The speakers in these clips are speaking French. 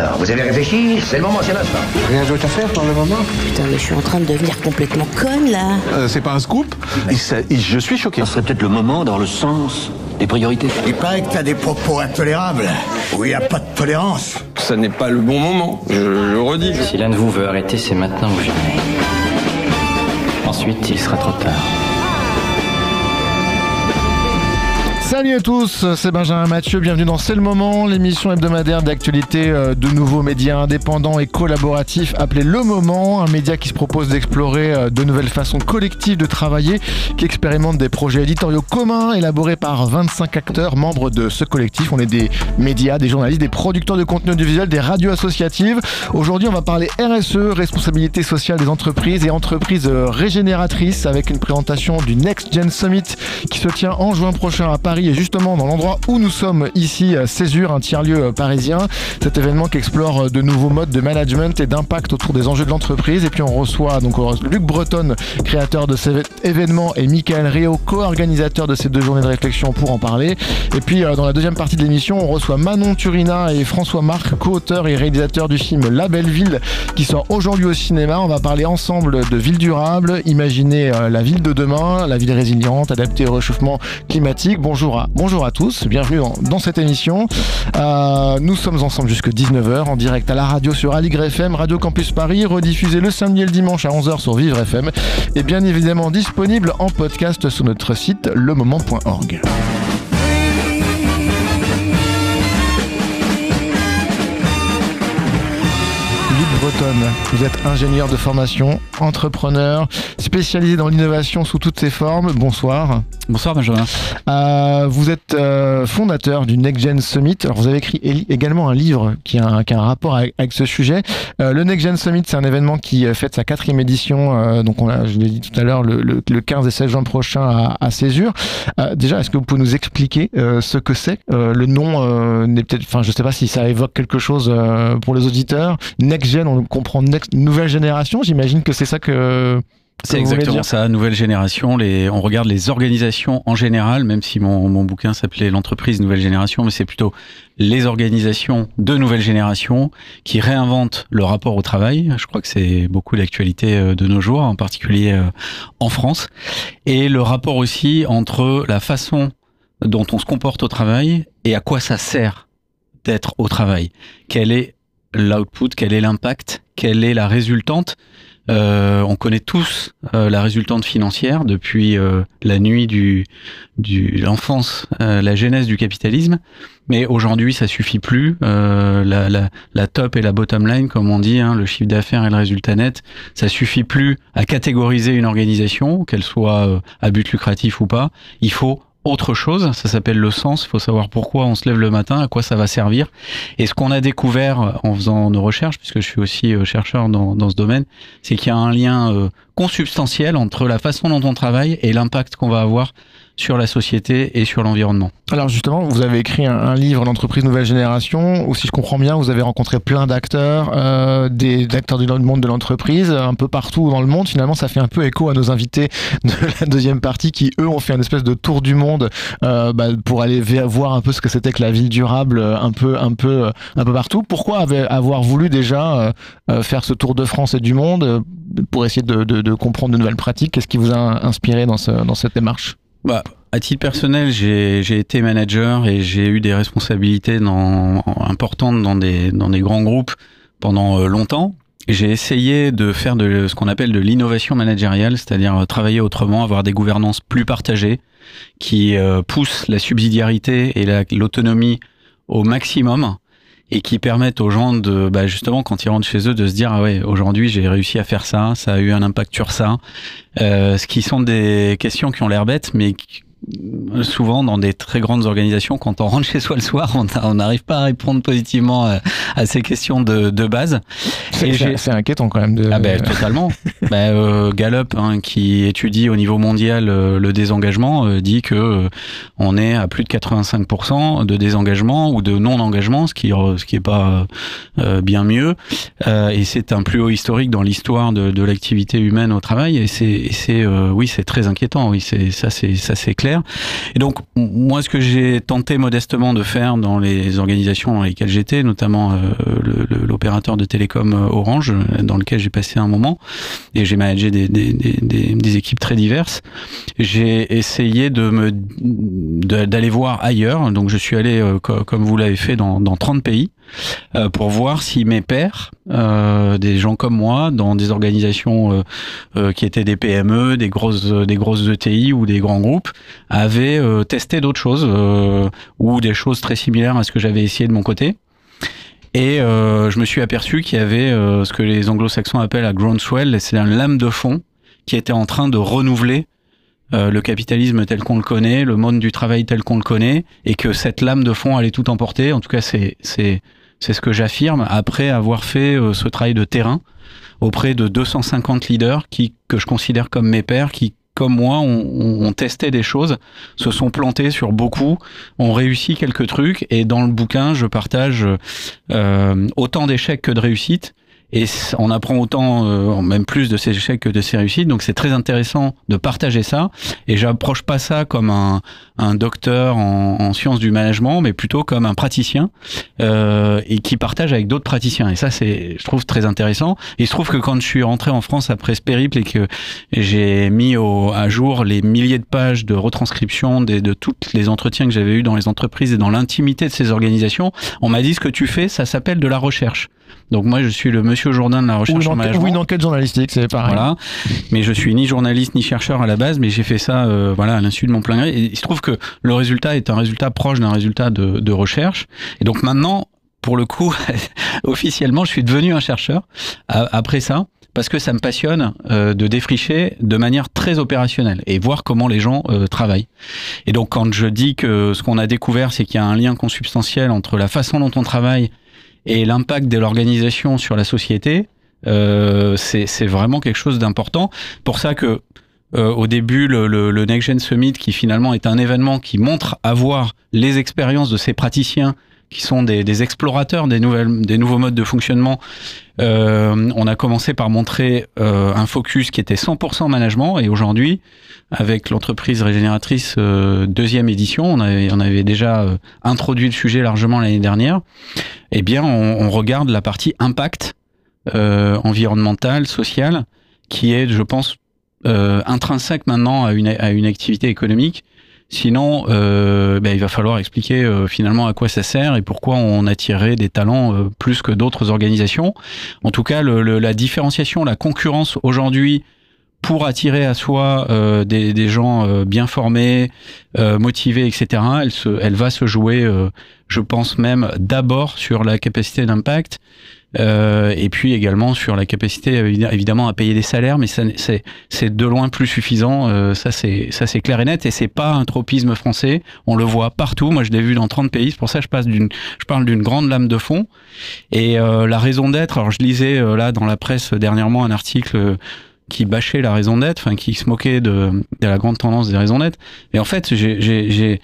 Alors, vous avez réfléchi C'est le moment, c'est l'instant. Rien d'autre à faire pour le moment Putain, mais je suis en train de devenir complètement conne là. Euh, C'est pas un scoop Il s'a- il- Je suis choqué. Ce serait peut-être le moment dans le sens des priorités. Il paraît que t'as des propos intolérables, où il n'y a pas de tolérance. Ça n'est pas le bon moment, je le redis. Si l'un de vous veut arrêter, c'est maintenant ou jamais. Ensuite, il sera trop tard. Salut à tous, c'est Benjamin Mathieu, bienvenue dans C'est le moment, l'émission hebdomadaire d'actualité euh, de nouveaux médias indépendants et collaboratifs appelé Le Moment, un média qui se propose d'explorer euh, de nouvelles façons collectives de travailler, qui expérimente des projets éditoriaux communs élaborés par 25 acteurs membres de ce collectif. On est des médias, des journalistes, des producteurs de contenu audiovisuel, des radios associatives. Aujourd'hui, on va parler RSE, responsabilité sociale des entreprises et entreprises euh, régénératrices avec une présentation du Next Gen Summit qui se tient en juin prochain à Paris et justement dans l'endroit où nous sommes ici, à Césure, un tiers-lieu euh, parisien. Cet événement qui explore euh, de nouveaux modes de management et d'impact autour des enjeux de l'entreprise. Et puis on reçoit donc Luc Breton, créateur de cet événement, et Michael Rio, co-organisateur de ces deux journées de réflexion pour en parler. Et puis euh, dans la deuxième partie de l'émission, on reçoit Manon Turina et François Marc, co-auteur et réalisateur du film La Belle Ville qui sort aujourd'hui au cinéma. On va parler ensemble de ville durable, imaginer la ville de demain, la ville résiliente, adaptée au réchauffement climatique. Bonjour bonjour à tous, bienvenue dans, dans cette émission. Euh, nous sommes ensemble jusque 19h en direct à la radio sur Aligre FM, Radio Campus Paris, rediffusé le samedi et le dimanche à 11h sur Vivre FM et bien évidemment disponible en podcast sur notre site lemoment.org. Vous êtes ingénieur de formation, entrepreneur, spécialisé dans l'innovation sous toutes ses formes. Bonsoir. Bonsoir Benjamin. Euh, vous êtes euh, fondateur du Next Gen Summit. Alors vous avez écrit également un livre qui a un, qui a un rapport avec, avec ce sujet. Euh, le Next Gen Summit, c'est un événement qui fête sa quatrième édition. donc on l'a, je l'ai dit tout à l'heure, le, le- le 15 et 16 juin prochain à, à Césure. Déjà, est-ce que vous pouvez nous expliquer ce que c'est? Le nom n'est peut-être, enfin, je sais pas si ça évoque quelque chose pour les auditeurs. Next Gen, on comprend next, nouvelle génération. J'imagine que c'est ça que. C'est exactement ça, nouvelle génération. Les, on regarde les organisations en général, même si mon, mon bouquin s'appelait l'entreprise nouvelle génération, mais c'est plutôt les organisations de nouvelle génération qui réinventent le rapport au travail. Je crois que c'est beaucoup l'actualité euh, de nos jours, en particulier euh, en France. Et le rapport aussi entre la façon dont on se comporte au travail et à quoi ça sert d'être au travail. Quel est l'output, quel est l'impact, quelle est la résultante euh, on connaît tous euh, la résultante financière depuis euh, la nuit du, du l'enfance, euh, la genèse du capitalisme. Mais aujourd'hui, ça suffit plus. Euh, la, la, la top et la bottom line, comme on dit, hein, le chiffre d'affaires et le résultat net, ça suffit plus à catégoriser une organisation, qu'elle soit euh, à but lucratif ou pas. Il faut autre chose, ça s'appelle le sens, il faut savoir pourquoi on se lève le matin, à quoi ça va servir. Et ce qu'on a découvert en faisant nos recherches, puisque je suis aussi euh, chercheur dans, dans ce domaine, c'est qu'il y a un lien euh, consubstantiel entre la façon dont on travaille et l'impact qu'on va avoir sur la société et sur l'environnement. Alors justement, vous avez écrit un, livre, l'entreprise nouvelle génération, où si je comprends bien, vous avez rencontré plein d'acteurs, euh, des acteurs du monde de l'entreprise, un peu partout dans le monde. Finalement, ça fait un peu écho à nos invités de la deuxième partie, qui eux ont fait une espèce de tour du monde euh, bah, pour aller voir un peu ce que c'était que la ville durable, euh, un peu, un peu, un peu partout. Pourquoi avoir voulu déjà faire ce tour de France et du monde pour essayer de, comprendre de nouvelles pratiques? Qu'est-ce qui vous a inspiré dans cette démarche? Bah, à titre personnel, j'ai été manager et j'ai eu des responsabilités importantes dans des, grands groupes pendant euh, longtemps. J'ai essayé de faire ce qu'on appelle de l'innovation managériale, c'est-à-dire euh, travailler autrement, avoir des gouvernances plus partagées qui euh, poussent la subsidiarité et la- l'autonomie au maximum et qui permettent aux gens de, bah, justement, quand ils rentrent chez eux, de se dire ah ouais, aujourd'hui j'ai réussi à faire ça, ça a eu un impact sur ça. Euh, ce qui sont des questions qui ont l'air bêtes, mais qui- souvent dans des très grandes organisations, quand on rentre chez soi le soir, on n'arrive pas à répondre positivement à, à ces questions de, de base. C'est inquiétant quand même. De... Ah ben totalement. Ben, euh, Gallup, hein, qui étudie au niveau mondial euh, le désengagement, euh, dit que euh, on est à plus de 85% de désengagement ou de non-engagement, ce qui ce qui est pas euh, bien mieux. Euh, et c'est un plus haut historique dans l'histoire de, de l'activité humaine au travail. Et c'est euh, oui c'est très inquiétant. Oui c'est ça c'est ça c'est clair. Et donc, moi, ce que j'ai tenté modestement de faire dans les organisations dans lesquelles j'étais, notamment euh, l'opérateur de télécom euh, Orange, dans lequel j'ai passé un moment, et j'ai managé des, des, des, des- équipes très diverses, j'ai essayé de d'aller voir ailleurs. Donc, je suis allé, euh, co- comme vous l'avez fait, dans, dans 30 pays euh, pour voir si mes pairs, euh, des gens comme moi, dans des organisations euh, qui étaient des PME, des grosses, des grosses ETI ou des grands groupes, avaient testé d'autres choses ou des choses très similaires à ce que j'avais essayé de mon côté. Et je me suis aperçu qu'il y avait ce que les anglo-saxons appellent la groundswell, c'est un lame de fond qui était en train de renouveler le capitalisme tel qu'on le connaît, le monde du travail tel qu'on le connaît, et que cette lame de fond allait tout emporter. En tout cas, c'est c'est ce que j'affirme après avoir fait euh, ce travail de terrain auprès de 250 leaders qui que je considère comme mes pairs, qui comme moi ont testé des choses, se sont plantés sur beaucoup, ont réussi quelques trucs, et dans le bouquin, je partage euh, autant d'échecs que de réussites. Et on apprend autant, euh, même plus de ces échecs que de ces réussites. Donc c'est très intéressant de partager ça. Et j'approche pas ça comme un, un docteur en, en sciences du management, mais plutôt comme un praticien euh, et qui partage avec d'autres praticiens. Et ça, c'est, je trouve, très intéressant. Il se trouve que quand je suis rentré en France après ce périple et que j'ai mis au, à jour les milliers de pages de retranscription des, de tous les entretiens que j'avais eus dans les entreprises et dans l'intimité de ces organisations, on m'a dit ce que tu fais, ça s'appelle de la recherche. Donc moi, je suis le monsieur Jourdain de la Ou recherche une, en management. ou une enquête journalistique, c'est pareil. Voilà. Mais je suis ni journaliste ni chercheur à la base, mais j'ai fait ça euh, voilà, à l'insu de mon plein gré. Et il se trouve que le résultat est un résultat proche d'un résultat de, de recherche. Et donc maintenant, pour le coup, officiellement, je suis devenu un chercheur a- après ça. Parce que ça me passionne euh, de défricher de manière très opérationnelle et voir comment les gens euh, travaillent. Et donc quand je dis que ce qu'on a découvert, c'est qu'il y a un lien consubstantiel entre la façon dont on travaille et l'impact de l'organisation sur la société, euh, c'est vraiment quelque chose d'important. Pour ça que euh, au début, le, le, le Next Gen Summit, qui finalement est un événement qui montre avoir les expériences de ces praticiens qui sont des, des explorateurs des, nouvelles, des nouveaux modes de fonctionnement. Euh, on a commencé par montrer euh, un focus qui était 100% management et aujourd'hui, avec l'entreprise régénératrice euh, deuxième édition, on avait, on avait déjà euh, introduit le sujet largement l'année dernière. Eh bien, on, on regarde la partie impact euh, environnemental, social, qui est, je pense, euh, intrinsèque maintenant à une, à une activité économique. Sinon, euh, ben, il va falloir expliquer euh, finalement à quoi ça sert et pourquoi on attirerait des talents euh, plus que d'autres organisations. En tout cas, le, le, la différenciation, la concurrence aujourd'hui pour attirer à soi euh, des, des, gens euh, bien formés, euh, motivés, etc., elle, se, elle va se jouer, je pense même, d'abord sur la capacité d'impact euh, et puis également sur la capacité évidemment à payer des salaires, mais c'est de loin plus suffisant. Euh, ça c'est clair et net et c'est pas un tropisme français. On le voit partout. Moi je l'ai vu dans 30 pays. C'est pour ça je passe je parle d'une grande lame de fond et euh, la raison d'être. Alors je lisais euh, là dans la presse dernièrement un article qui bâchait la raison d'être, enfin qui se moquait de, de la grande tendance des raisons d'être. Et en fait j'ai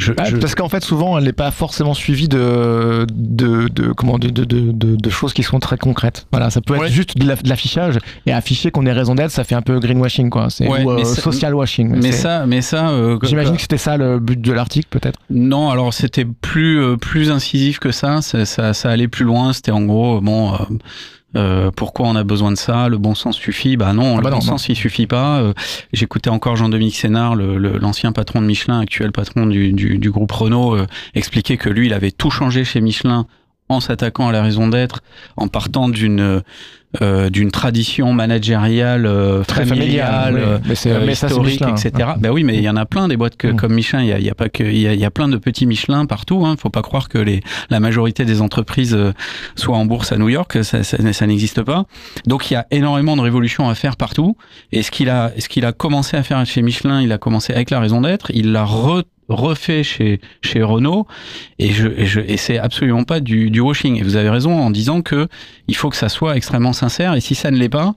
je, bah, je... Parce qu'en fait, souvent, elle n'est pas forcément suivie de, de, de, comment, de, de, de, de, choses qui sont très concrètes. Voilà, ça peut être ouais. juste de l'affichage et afficher qu'on est raison d'être, ça fait un peu greenwashing, quoi. C'est ouais, ou euh, social washing. Mais ça, mais ça. Euh, J'imagine que c'était ça le but de l'article, peut-être. Non, alors c'était plus euh, plus incisif que ça. Ça, ça, ça allait plus loin. C'était en gros, bon. Euh, pourquoi on a besoin de ça? Le bon sens suffit? Bah non, ah le bah bon non, sens il suffit pas. Euh, J'écoutais encore Jean-Dominique Sénard, l'ancien patron de Michelin, actuel patron du, du, du groupe Renault, euh, expliquer que lui, il avait tout changé chez Michelin en s'attaquant à la raison d'être, en partant d'une euh, d'une tradition managériale euh, très familiale, familiale, oui. mais euh, mais historique, etc. Ouais. Ben oui, mais il y en a plein des boîtes que, mmh. comme Michelin. Il y a, y a, pas que il y a, y a, plein de petits Michelin partout. Hein. Faut pas croire que les la majorité des entreprises euh, soient en bourse à New York. Ça, ça, ça n'existe pas. Donc il y a énormément de révolutions à faire partout. Et ce qu'il a ce qu'il a commencé à faire chez Michelin, il a commencé avec la raison d'être. Il l'a re refait chez chez Renault. Et je je, et c'est absolument pas du, du washing. Et vous avez raison en disant que il faut que ça soit extrêmement sincère. Et si ça ne l'est pas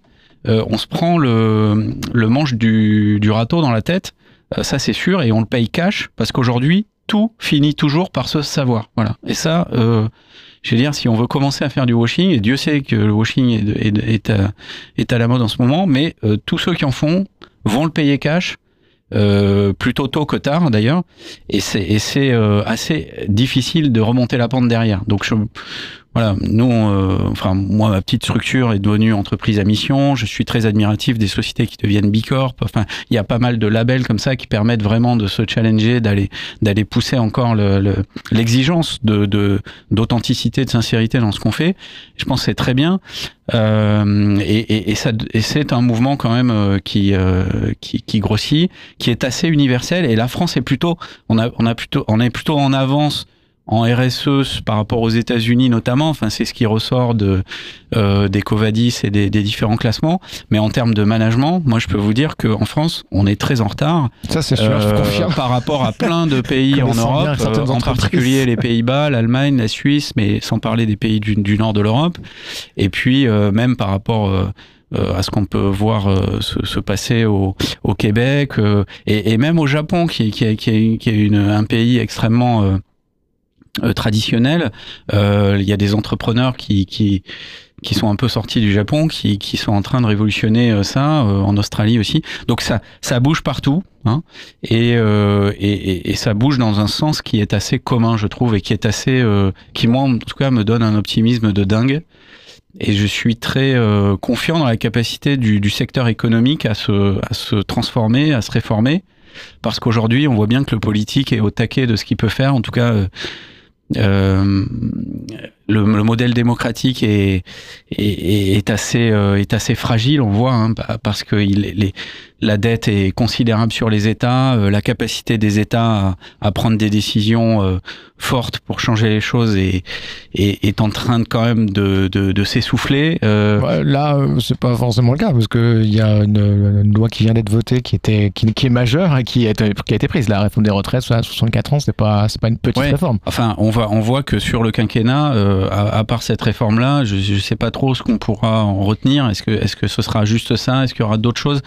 euh, on se prend le le manche du, du râteau dans la tête. Euh, ça c'est sûr. Et on le paye cash parce qu'aujourd'hui tout finit toujours par se savoir. Voilà. Et ça euh, je veux dire, si on veut commencer à faire du washing, et Dieu sait que le washing est, est, est, à, la mode en ce moment, mais tous ceux qui en font vont le payer cash euh, plutôt tôt que tard d'ailleurs, et c'est euh, assez difficile de remonter la pente derrière. Donc voilà, nous, euh, enfin moi, ma petite structure est devenue entreprise à mission. Je suis très admiratif des sociétés qui deviennent bicorp. Enfin, il y a pas mal de labels comme ça qui permettent vraiment de se challenger, d'aller d'aller pousser encore le- le- l'exigence de d'authenticité, de, sincérité dans ce qu'on fait. Je pense c'est très bien. Euh, et, et, et, ça, et c'est un mouvement quand même euh, qui, euh, qui qui grossit, qui est assez universel. Et la France est plutôt, on a on a plutôt, on est plutôt en avance en RSE par rapport aux États-Unis notamment. Enfin, c'est ce qui ressort de euh, des Covadis et des, des différents classements. Mais en termes de management, moi, je peux vous dire qu'en France, on est très en retard Ça, c'est sûr, je euh, confirme. par rapport à plein de pays en Europe, euh, en particulier les Pays-Bas, l'Allemagne, la Suisse, mais sans parler des pays du, du nord de l'Europe. Et puis euh, même par rapport euh, à ce qu'on peut voir euh, se, se passer au, au Québec euh, et, et même au Japon, qui, qui, est- qui est, qui est une, un pays extrêmement euh, euh, traditionnel. Euh, Il y a des entrepreneurs qui, qui qui sont un peu sortis du Japon, qui, qui sont en train de révolutionner euh, ça, euh, en Australie aussi. Donc ça, ça bouge partout, hein, et, euh, et, et, ça bouge dans un sens qui est assez commun, je trouve, et qui est assez, euh, qui moi en tout cas me donne un optimisme de dingue. Et je suis très confiant dans la capacité du, du secteur économique à se, à se transformer, à se réformer, parce qu'aujourd'hui on voit bien que le politique est au taquet de ce qu'il peut faire. En tout cas, Um. Le, le modèle démocratique est, est, est assez, euh, est assez fragile, on voit, hein, pa- parce que il, les, la dette est considérable sur les États, euh, la capacité des États à, à prendre des décisions euh, fortes pour changer les choses est, est, est en train de, quand même de, de, de s'essouffler. Ouais, là, c'est pas forcément le cas parce que il y a une, une loi qui vient d'être votée, qui était, qui, qui est majeure et qui a, été, qui a été prise. La réforme des retraites à 64 ans, c'est pas, pas une petite Ouais. réforme. Enfin, on, va, on voit que sur le quinquennat, euh, à, à part cette réforme-là, je ne sais pas trop ce qu'on pourra en retenir. Est-ce que, est que ce sera juste ça? Est-ce qu'il y aura d'autres choses?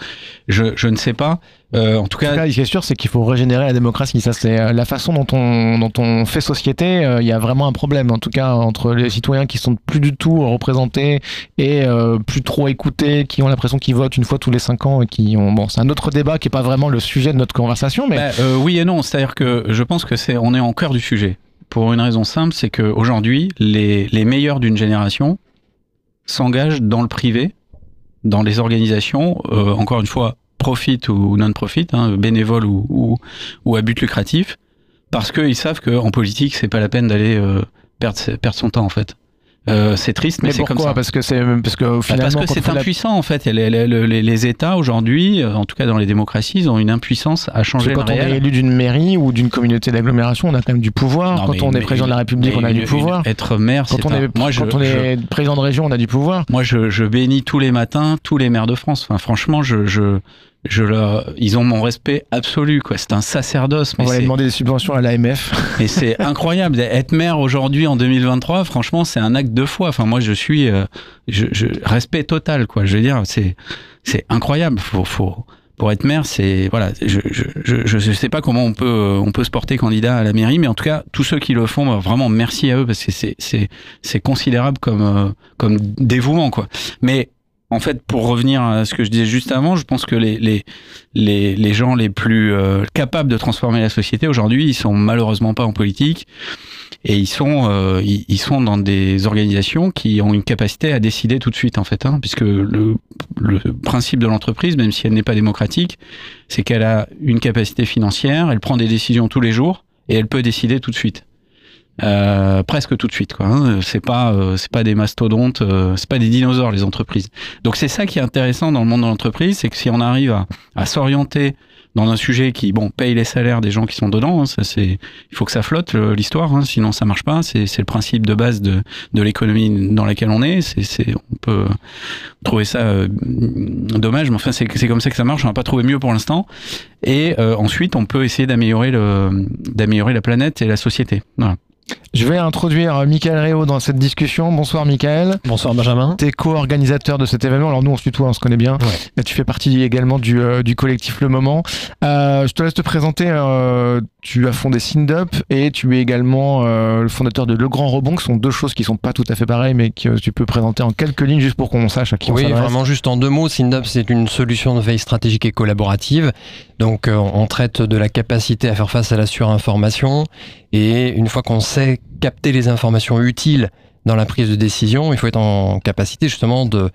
Je, je ne sais pas. Euh, en tout En tout cas, ce qui est sûr, c'est qu'il faut régénérer la démocratie. Ça, c'est euh, la façon dont on, dont on fait société. euh, Il y a vraiment un problème, en tout cas, entre les citoyens qui sont plus du tout représentés et plus trop écoutés, qui ont l'impression qu'ils votent une fois tous les cinq ans et qui ont. Bon, c'est un autre débat qui est pas vraiment le sujet de notre conversation, mais bah, oui et non. C'est-à-dire que je pense que c'est, on est en cœur du sujet. Pour une raison simple, c'est qu'aujourd'hui, les, meilleurs d'une génération s'engagent dans le privé, dans les organisations, euh, encore une fois, profit ou non-profit, hein, bénévole ou, à but lucratif, parce qu'ils savent qu'en politique, c'est pas la peine d'aller euh, perdre son temps, en fait. Euh, c'est triste, mais, mais c'est comme pourquoi ça. Parce que c'est parce que Bah, finalement, parce que c'est la- impuissant en fait. Les, les- les- les États aujourd'hui, euh, en tout cas dans les démocraties, ils ont une impuissance à Parce changer que le quand on est élu d'une mairie ou d'une communauté d'agglomération, on a quand même du pouvoir. Non, quand mais- on est président de la République, on a du pouvoir. être maire, Quand c'est on, un- est, je, quand on je- est président de région, on a du pouvoir. moi je, je bénis tous les matins tous les maires de France. Enfin franchement, je, je, je leur, ils ont mon respect absolu quoi. C'est un sacerdoce, On mais va aller demander des subventions à l'AMF. mais c'est incroyable. Être maire aujourd'hui en 2023, franchement, c'est un acte de foi. Enfin moi je suis, euh, je, je respect total quoi. Je veux dire, c'est, c'est incroyable. Faut, faut, pour être maire, c'est voilà, je, je, je, je sais pas comment on peut euh, on peut se porter candidat à la mairie, mais en tout cas tous ceux qui le font, bah, vraiment merci à eux parce que c'est c'est c'est considérable comme euh, comme dévouement quoi. Mais en fait, pour revenir à ce que je disais juste avant, je pense que les les gens les plus euh, capables de transformer la société aujourd'hui, ils sont malheureusement pas en politique et ils sont euh, ils, sont dans des organisations qui ont une capacité à décider tout de suite en fait, hein, puisque le principe de l'entreprise, même si elle n'est pas démocratique, c'est qu'elle a une capacité financière, elle prend des décisions tous les jours et elle peut décider tout de suite. Euh, presque tout de suite quoi. Hein. C'est pas euh, c'est pas des mastodontes, euh, c'est pas des dinosaures les entreprises. Donc c'est ça qui est intéressant dans le monde de l'entreprise, c'est que si on arrive à, à s'orienter dans un sujet qui bon paye les salaires des gens qui sont dedans, hein, ça c'est il faut que ça flotte l'histoire, hein, sinon ça marche pas. C'est c'est le principe de base de de l'économie dans laquelle on est. C'est c'est on peut trouver ça euh, dommage, mais enfin c'est c'est comme ça que ça marche. On n'a pas trouvé mieux pour l'instant. Et euh, ensuite on peut essayer d'améliorer le d'améliorer la planète et la société. Voilà. Je vais introduire euh, Michael Réau dans cette discussion. Bonsoir Michael. Bonsoir Benjamin. Tu es co-organisateur de cet événement. Alors nous on se tutoie, on se connaît bien. Et tu fais partie également du, euh, du collectif Le Moment. Euh, je te laisse te présenter. euh, tu as fondé Sindup et tu es également le fondateur de Le Grand Rebond, qui sont deux choses qui sont pas tout à fait pareilles, mais que tu peux présenter en quelques lignes juste pour qu'on sache à qui on Oui, vraiment juste en deux mots, SINDUP c'est une solution de veille stratégique et collaborative. Donc on traite de la capacité à faire face à la surinformation et une fois qu'on sait capter les informations utiles dans la prise de décision, il faut être en capacité justement de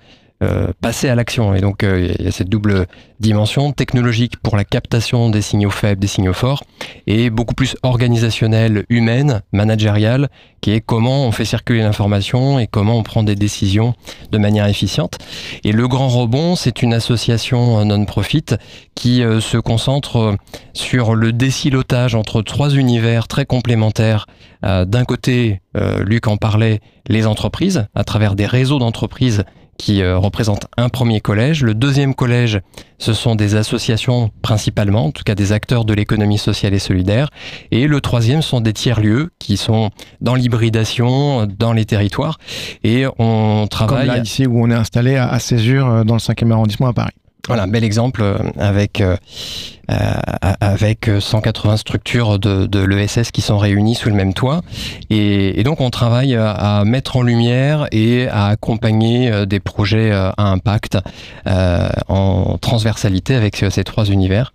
passer à l'action. Et donc euh, il y a cette double dimension technologique pour la captation des signaux faibles, des signaux forts, et beaucoup plus organisationnelle, humaine, managériale, qui est comment on fait circuler l'information et comment on prend des décisions de manière efficiente. Et le Grand Rebond, c'est une association euh, non-profit qui euh, se concentre euh, sur le décilotage entre trois univers très complémentaires. Euh, D'un côté, euh, Luc en parlait, les entreprises, à travers des réseaux d'entreprises qui euh, représentent un premier collège. Le deuxième collège, ce sont des associations principalement, en tout cas des acteurs de l'économie sociale et solidaire. Et le troisième sont des tiers-lieux qui sont dans l'hybridation, dans les territoires. Et on Comme travaille... là ici où on est installé à, à Césure euh, dans le 5e arrondissement à Paris. Voilà, bel exemple euh, avec, euh, euh, avec 180 structures de, de l'ESS qui sont réunies sous le même toit. Et, donc on travaille à, mettre en lumière et à accompagner euh, des projets euh, à impact euh, en transversalité avec euh, ces trois univers.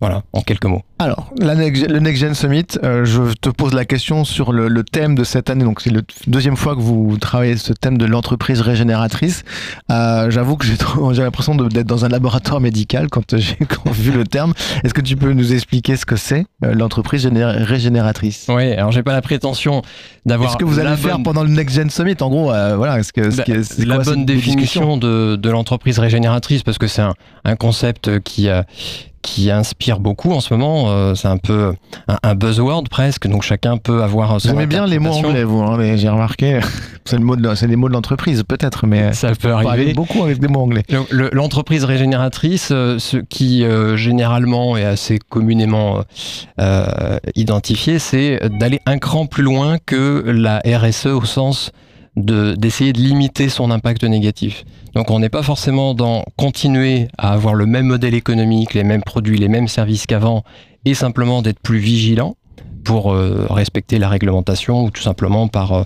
Voilà, en quelques mots. Alors, la Next- le Next Gen Summit, euh, je te pose la question sur le, le thème de cette année. Donc, c'est la deuxième fois que vous travaillez ce thème de l'entreprise régénératrice. Euh, J'avoue que j'ai l'impression d'être dans un laboratoire médical quand j'ai vu le terme. Est-ce que tu peux nous expliquer ce que c'est euh, l'entreprise géné- régénératrice? Oui, alors j'ai pas la prétention d'avoir. Est-ce que vous allez faire pendant le Next Gen Summit? En gros, voilà. Est-ce que est- c'est la quoi bonne définition? discussion de, de l'entreprise régénératrice? Parce que c'est un, un concept qui qui inspire beaucoup en ce moment. Euh, c'est un peu un, un buzzword presque, donc chacun peut avoir son Vous aimez bien les mots anglais, vous. hein, mais j'ai remarqué. C'est le mot de- les mots de l'entreprise, peut-être, mais Ça peut arriver. beaucoup avec des mots anglais. Le- le- L'entreprise régénératrice, euh, ce qui euh, généralement est assez communément euh, identifié, c'est d'aller un cran plus loin que la RSE au sens de d'essayer de limiter son impact négatif. Donc on n'est pas forcément dans continuer à avoir le même modèle économique, les mêmes produits, les mêmes services qu'avant, et simplement d'être plus vigilant pour euh, respecter la réglementation ou tout simplement par, euh,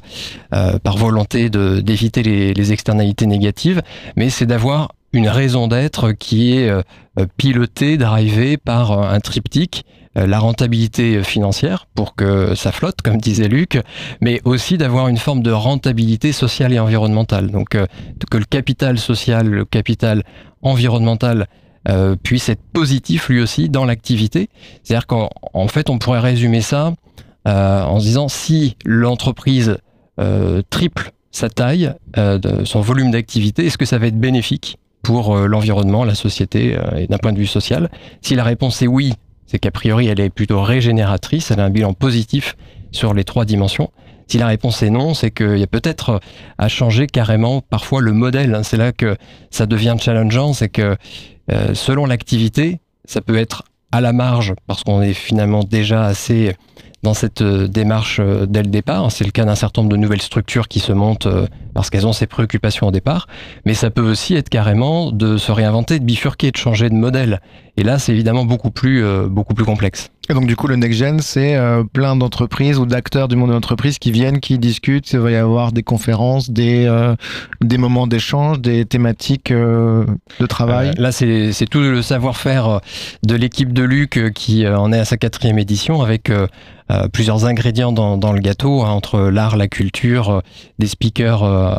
euh, volonté d'éviter les, externalités négatives, mais c'est d'avoir une raison d'être qui est pilotée, d'arriver par un triptyque, la rentabilité financière pour que ça flotte, comme disait Luc, mais aussi d'avoir une forme de rentabilité sociale et environnementale. Donc que le capital social, le capital environnemental euh, puisse être positif lui aussi dans l'activité. C'est-à-dire qu'en en fait, on pourrait résumer ça euh, en se disant si l'entreprise euh, triple sa taille, euh, son volume d'activité, est-ce que ça va être bénéfique pour l'environnement, la société et d'un point de vue social? Si la réponse est oui, c'est qu'a priori elle est plutôt régénératrice, elle a un bilan positif sur les trois dimensions. Si la réponse est non, c'est qu'il y a peut-être à changer carrément parfois le modèle. hein. C'est là que ça devient challengeant, c'est que euh, selon l'activité, ça peut être à la marge parce qu'on est finalement déjà assez dans cette euh, démarche euh, dès le départ. C'est le cas d'un certain nombre de nouvelles structures qui se montent euh, parce qu'elles ont ces préoccupations au départ. Mais ça peut aussi être carrément de se réinventer, de bifurquer, de changer de modèle. Et là, c'est évidemment beaucoup euh, beaucoup plus complexe. Et donc du coup, le Next Gen, c'est euh, plein d'entreprises ou d'acteurs du monde de l'entreprise qui viennent, qui discutent. Il va y avoir des conférences, des, euh, des moments d'échange, des thématiques euh, de travail. Euh, là, c'est tout le savoir-faire de l'équipe de Luc qui en est à sa quatrième édition avec euh, plusieurs ingrédients dans, le gâteau, hein, entre l'art, la culture, euh, des speakers euh,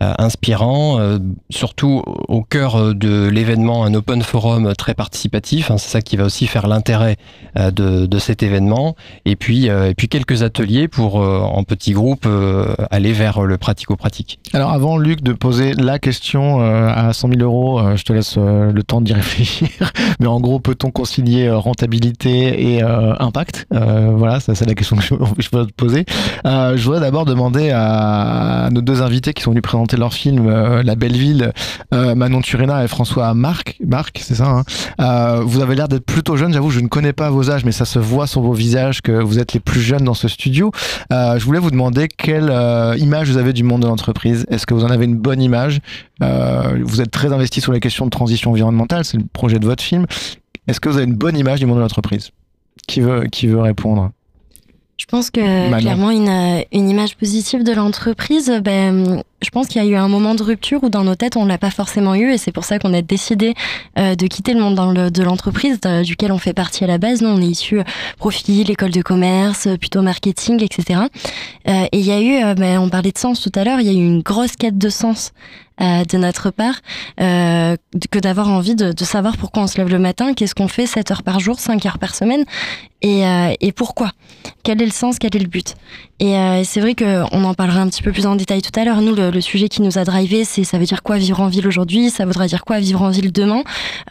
inspirants, surtout au cœur de l'événement, un open forum très participatif. hein, c'est ça qui va aussi faire l'intérêt de, cet événement. Et puis, et puis quelques ateliers pour, en petits groupes, aller vers le pratico-pratique. Alors avant, Luc, de poser la question à 100 000 euros, je te laisse le temps d'y réfléchir. Mais en gros, peut-on concilier rentabilité et impact? Voilà, Ça, c'est la question que je, peux te poser. Euh, je voudrais d'abord demander à nos deux invités qui sont venus présenter leur film euh, La Belle Ville, euh, Manon Turena et François Marc. Marc, c'est ça. Hein vous avez l'air d'être plutôt jeune. J'avoue, je ne connais pas vos âges, mais ça se voit sur vos visages que vous êtes les plus jeunes dans ce studio. Je voulais vous demander quelle image vous avez du monde de l'entreprise. Est-ce que vous en avez une bonne image? Vous êtes très investi sur les questions de transition environnementale. C'est le projet de votre film. Est-ce que vous avez une bonne image du monde de l'entreprise? Qui veut, qui veut répondre? Je pense que Manon. clairement une, une image positive de l'entreprise, ben, je pense qu'il y a eu un moment de rupture où dans nos têtes on l'a pas forcément eu et c'est pour ça qu'on a décidé euh, de quitter le monde dans le- de l'entreprise duquel on fait partie à la base. Nous on est issu euh, profil, école de commerce, plutôt marketing, etc. Euh, et il y a eu, euh, ben, on parlait de sens tout à l'heure, il y a eu une grosse quête de sens euh, de notre part euh, que d'avoir envie de, de savoir pourquoi on se lève le matin, qu'est-ce qu'on fait 7 heures par jour, 5 heures par semaine et, euh, et pourquoi? Quel est le sens, quel est le but? Et euh, c'est vrai qu'on en parlera un petit peu plus en détail tout à l'heure. Nous, le, le sujet qui nous a drivé, c'est ça veut dire quoi vivre en ville aujourd'hui, ça voudra dire quoi vivre en ville demain?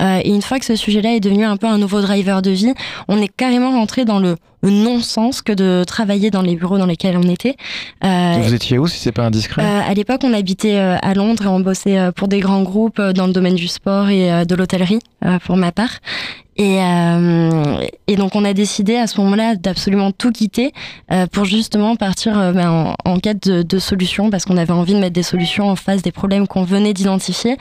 Euh, et une fois que ce sujet-là est devenu un peu un nouveau driver de vie, on est carrément rentré dans le non-sens que de travailler dans les bureaux dans lesquels on était. Euh, Vous étiez où si c'est pas indiscret? euh, à l'époque, on habitait euh, à Londres et on bossait euh, pour des grands groupes dans le domaine du sport et de l'hôtellerie, pour ma part. Et, euh, et donc, on a décidé à ce moment-là d'absolument tout quitter euh, pour justement partir euh, ben, en, en quête de, de solutions parce qu'on avait envie de mettre des solutions en face des problèmes qu'on venait d'identifier.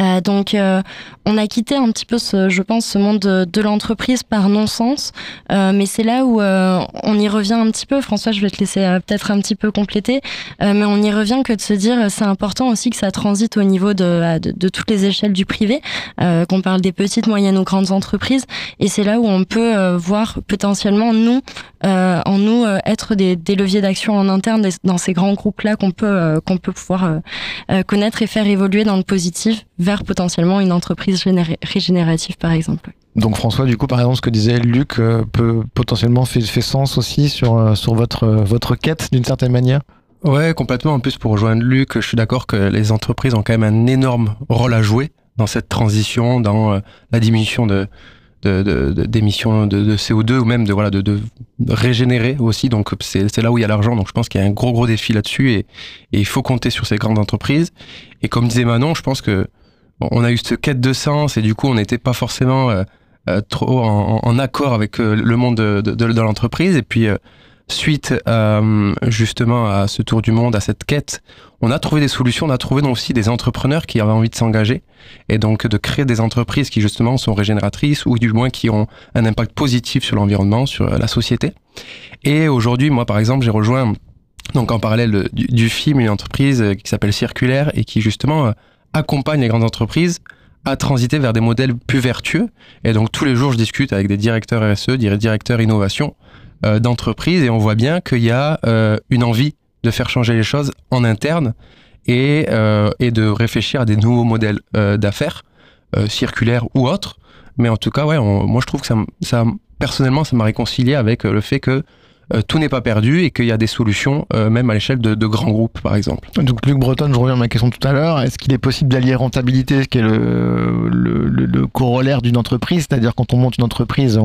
Euh, donc, euh, on a quitté un petit peu, ce, je pense, ce monde de, de l'entreprise par non-sens. Mais c'est là où on y revient un petit peu. François, je vais te laisser peut-être un petit peu compléter. Mais on y revient que de se dire, c'est important aussi que ça transite au niveau de, de, de toutes les échelles du privé, qu'on parle des petites, moyennes ou grandes entreprises. Et c'est là où on peut euh, voir potentiellement nous, euh, en nous, euh, être des, des leviers d'action en interne des- dans ces grands groupes-là qu'on peut, euh, qu'on peut pouvoir euh, euh, connaître et faire évoluer dans le positif vers potentiellement une entreprise généra- régénérative, par exemple. Donc François, du coup, par exemple, ce que disait Luc euh, peut potentiellement fait, fait sens aussi sur, euh, sur votre, euh, votre quête d'une certaine manière? Ouais, complètement. En plus, pour rejoindre Luc, je suis d'accord que les entreprises ont quand même un énorme rôle à jouer dans cette transition, dans euh, la diminution de d'émissions de, de CO2 ou même de voilà de, régénérer aussi. Donc c'est là où il y a l'argent. Donc je pense qu'il y a un gros gros défi là-dessus et, il faut compter sur ces grandes entreprises. Et comme disait Manon je pense que on a eu cette quête de sens et du coup on n'était pas forcément euh, euh, trop en, accord avec euh, le monde de, l'entreprise. Et puis suite euh, justement à ce tour du monde, à cette quête, on a trouvé des solutions, on a trouvé aussi des entrepreneurs qui avaient envie de s'engager et donc de créer des entreprises qui justement sont régénératrices ou du moins qui ont un impact positif sur l'environnement, sur la société. Et aujourd'hui, moi par exemple, j'ai rejoint donc en parallèle du, film une entreprise qui s'appelle Circulaire et qui justement euh, accompagne les grandes entreprises à transiter vers des modèles plus vertueux. Et donc tous les jours, je discute avec des directeurs RSE, directeurs innovation euh, d'entreprise et on voit bien qu'il y a euh, une envie de faire changer les choses en interne et, euh, et de réfléchir à des nouveaux modèles euh, d'affaires, circulaires ou autres. Mais en tout cas, ouais, moi je trouve que ça, personnellement, ça m'a réconcilié avec le fait que tout n'est pas perdu et qu'il y a des solutions, euh, même à l'échelle de, grands groupes, par exemple. Donc Luc Breton, je reviens à ma question tout à l'heure, est-ce qu'il est possible d'allier rentabilité, ce qui est le, corollaire d'une entreprise, c'est-à-dire quand on monte une entreprise,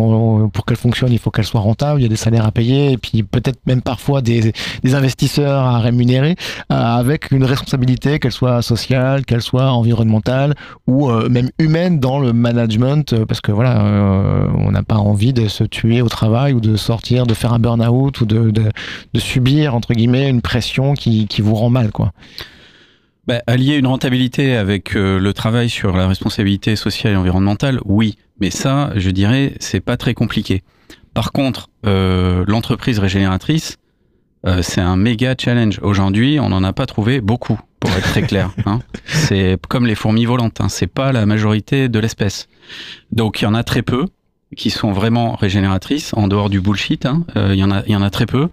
pour qu'elle fonctionne, il faut qu'elle soit rentable, il y a des salaires à payer, et puis peut-être même parfois des, des investisseurs à rémunérer, euh, avec une responsabilité, qu'elle soit sociale, qu'elle soit environnementale, ou euh, même humaine dans le management, euh, parce que voilà, euh, on n'a pas envie de se tuer au travail, ou de sortir, de faire un burn-out, ou de, de, de subir, entre guillemets, une pression qui, qui vous rend mal, quoi. Bah, allier une rentabilité avec euh, le travail sur la responsabilité sociale et environnementale, oui. Mais ça, je dirais, c'est pas très compliqué. Par contre, euh, l'entreprise régénératrice, euh, c'est un méga challenge. Aujourd'hui, on n'en a pas trouvé beaucoup, pour être très clair. hein. C'est comme les fourmis volantes. Hein. C'est pas la majorité de l'espèce. Donc, il y en a très peu qui sont vraiment régénératrices en dehors du bullshit. hein. Euh, Il y en a, très peu.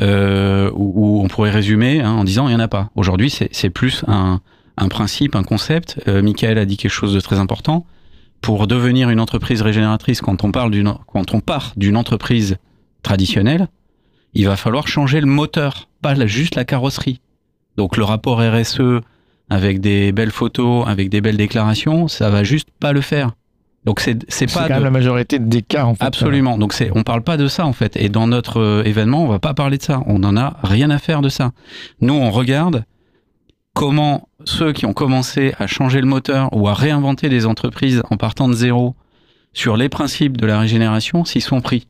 Euh, où, on pourrait résumer hein, en disant il y en a pas. Aujourd'hui, c'est plus un, principe, un concept. Euh, Michael a dit quelque chose de très important. Pour devenir une entreprise régénératrice, quand on parle quand on part d'une entreprise traditionnelle, il va falloir changer le moteur, pas juste la carrosserie. Donc le rapport RSE avec des belles photos, avec des belles déclarations, ça va juste pas le faire. Donc c'est pas quand même de- la majorité des cas en fait. Absolument. Donc c'est, on parle pas de ça en fait. Et dans notre euh, événement, on va pas parler de ça. On n'en a rien à faire de ça. Nous, on regarde comment ceux qui ont commencé à changer le moteur ou à réinventer des entreprises en partant de zéro sur les principes de la régénération s'y sont pris.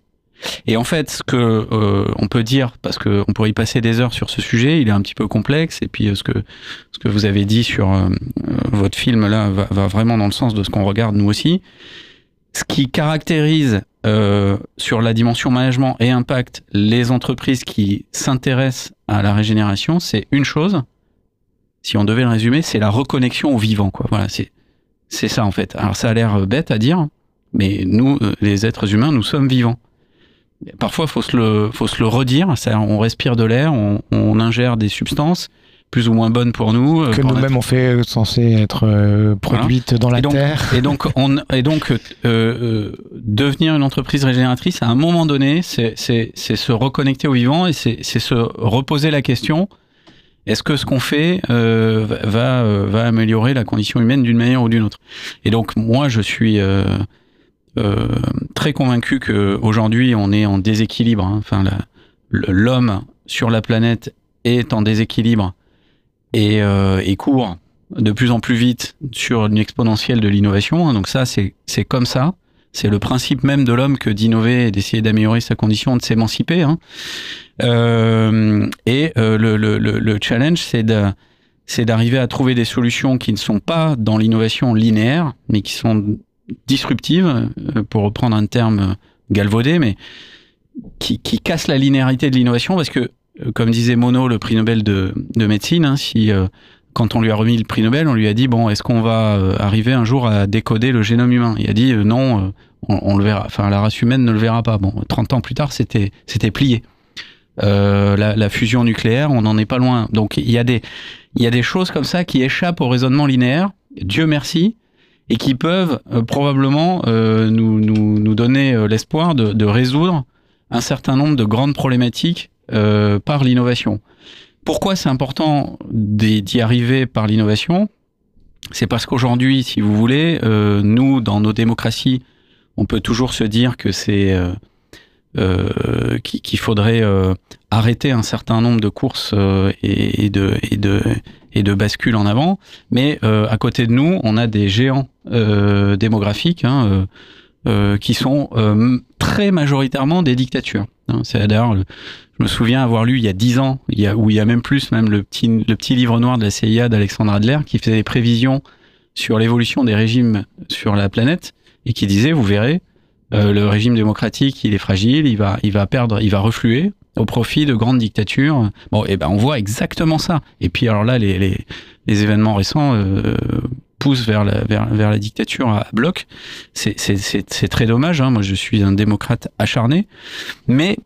Et en fait, ce que euh, on peut dire, parce que on pourrait y passer des heures sur ce sujet, il est un petit peu complexe. Et puis euh, ce que ce que vous avez dit sur euh, votre film là va, vraiment dans le sens de ce qu'on regarde nous aussi. Ce qui caractérise sur la dimension management et impact les entreprises qui s'intéressent à la régénération, c'est une chose. Si on devait le résumer, c'est la reconnexion au vivant. Voilà, c'est c'est ça en fait. Alors ça a l'air bête à dire, mais nous, les êtres humains, nous sommes vivants. Parfois, faut se le, faut se le redire. Ça, on respire de l'air, on, on ingère des substances plus ou moins bonnes pour nous. euh, que nous-mêmes on fait euh, censé être euh, produites dans la et donc, terre. Et donc, on, et donc euh, euh, devenir une entreprise régénératrice, à un moment donné, c'est c'est- c'est se reconnecter au vivant et c'est c'est se reposer la question est-ce que ce qu'on fait euh, va, va, va améliorer la condition humaine d'une manière ou d'une autre? Et donc, moi, je suis euh, très convaincu qu'aujourd'hui, on est en déséquilibre. hein. Enfin, l'homme sur la planète est en déséquilibre et, euh, et court de plus en plus vite sur une exponentielle de l'innovation. hein. Donc ça, c'est comme ça. C'est le principe même de l'homme que d'innover et d'essayer d'améliorer sa condition, de s'émanciper. hein. Euh, et le, le, le, le challenge, c'est d'arriver à trouver des solutions qui ne sont pas dans l'innovation linéaire, mais qui sont disruptives, euh, pour reprendre un terme galvaudé, mais qui, cassent la linéarité de l'innovation, parce que, euh, comme disait Monod, le prix Nobel de, de médecine, hein, si euh, quand on lui a remis le prix Nobel, on lui a dit bon, est-ce qu'on va euh, arriver un jour à décoder le génome humain? Il a dit euh, non, euh, on, le verra. Enfin, la race humaine ne le verra pas. Bon, 30 ans plus tard, c'était c'était plié. Euh, la, la fusion nucléaire, on n'en est pas loin. Donc il y il y a des choses comme ça qui échappent au raisonnement linéaire. Dieu merci. Et qui peuvent euh, probablement euh, nous, nous, nous donner euh, l'espoir de, de résoudre un certain nombre de grandes problématiques par l'innovation. Pourquoi c'est important d'y arriver par l'innovation? C'est parce qu'aujourd'hui, si vous voulez, nous, dans nos démocraties, on peut toujours se dire que c'est qu'il faudrait arrêter un certain nombre de courses et, de, et de bascules en avant. Mais euh, à côté de nous, on a des géants euh, démographiques hein, euh, qui sont très majoritairement des dictatures. hein. C'est d'ailleurs, le- je me souviens avoir lu il y a dix ans, il ou il y a même plus, même le petit, le petit livre noir de la CIA d'Alexandre Adler qui faisait des prévisions sur l'évolution des régimes sur la planète et qui disait, vous verrez, le régime démocratique, il est fragile, il va, il va perdre, il va refluer au profit de grandes dictatures. Bon, et ben on voit exactement ça. Et puis alors là, les, les, les événements récents euh, poussent vers la, vers, vers la dictature à bloc. C'est très dommage. Hein. Moi, je suis un démocrate acharné, mais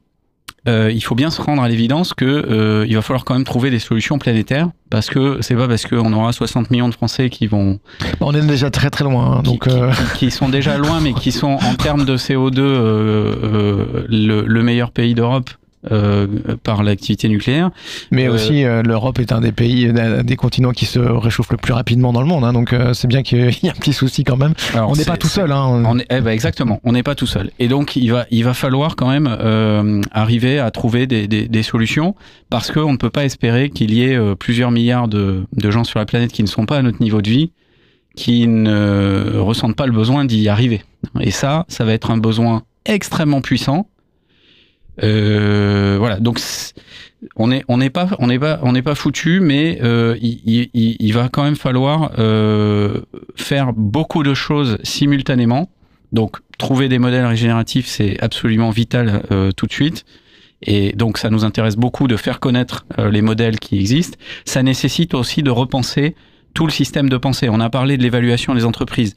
euh, il faut bien se rendre à l'évidence que euh, il va falloir quand même trouver des solutions planétaires parce que c'est pas parce qu'on aura 60 millions de Français qui vont On est déjà très très loin. hein, donc, euh, qui sont déjà loin, mais qui sont en termes de CO2 euh, euh, le, le meilleur pays d'Europe euh, par l'activité nucléaire. mais Euh, aussi, euh, l'Europe est un des pays, des continents qui se réchauffe le plus rapidement dans le monde. hein, donc, euh, c'est bien qu'il y ait un petit souci quand même. Alors, on n'est pas tout seul. Hein, On est, eh ben, exactement, on n'est pas tout seul. Et donc, il va, il va falloir quand même euh, arriver à trouver des, des, des solutions parce qu'on ne peut pas espérer qu'il y ait plusieurs milliards de, de gens sur la planète qui ne sont pas à notre niveau de vie, qui ne ressentent pas le besoin d'y arriver. Et ça, ça va être un besoin extrêmement puissant. Euh, voilà, donc on n'est on n'est pas on n'est pas on n'est pas foutu, mais euh, il, il- il- il va quand même falloir euh, faire beaucoup de choses simultanément. Donc trouver des modèles régénératifs, c'est absolument vital euh, tout de suite. Et donc ça nous intéresse beaucoup de faire connaître euh, les modèles qui existent. Ça nécessite aussi de repenser tout le système de pensée. On a parlé de l'évaluation des entreprises.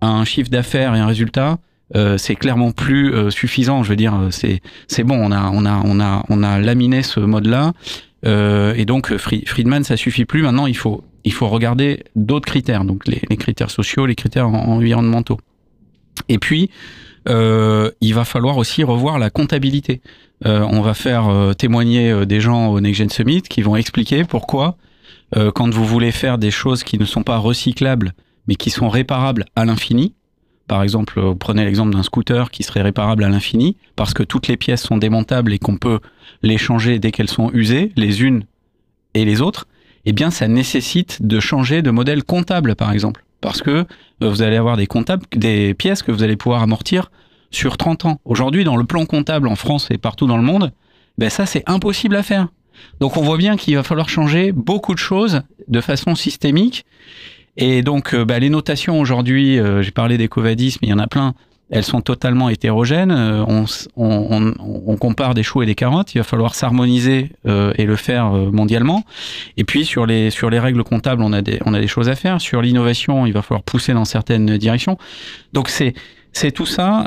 Un chiffre d'affaires et un résultat, euh, c'est clairement plus euh, suffisant. Je veux dire, euh, c'est c'est bon. On a on a on a on a laminé ce mode-là. Euh, et donc Fri- Friedman, ça suffit plus. Maintenant, il faut il faut regarder d'autres critères. Donc les, les critères sociaux, les critères en- environnementaux. Et puis euh, il va falloir aussi revoir la comptabilité. Euh, on va faire euh, témoigner euh, des gens au Next Gen Summit qui vont expliquer pourquoi, euh, quand vous voulez faire des choses qui ne sont pas recyclables, mais qui sont réparables à l'infini, Par exemple, vous prenez l'exemple d'un scooter qui serait réparable à l'infini, parce que toutes les pièces sont démontables et qu'on peut les changer dès qu'elles sont usées, les unes et les autres. Eh bien, ça nécessite de changer de modèle comptable, par exemple, parce que euh, vous allez avoir des comptables, des pièces que vous allez pouvoir amortir sur 30 ans. Aujourd'hui, dans le plan comptable en France et partout dans le monde, ben ça, c'est impossible à faire. Donc, on voit bien qu'il va falloir changer beaucoup de choses de façon systémique. Et donc, euh, bah, les notations aujourd'hui, euh, j'ai parlé des covadis, mais il y en a plein. Elles sont totalement hétérogènes. Euh, on, on, on, compare des choux et des carottes. Il va falloir s'harmoniser et le faire mondialement. Et puis sur les sur les règles comptables, on a des on a des choses à faire. Sur l'innovation, il va falloir pousser dans certaines directions. Donc c'est c'est tout ça.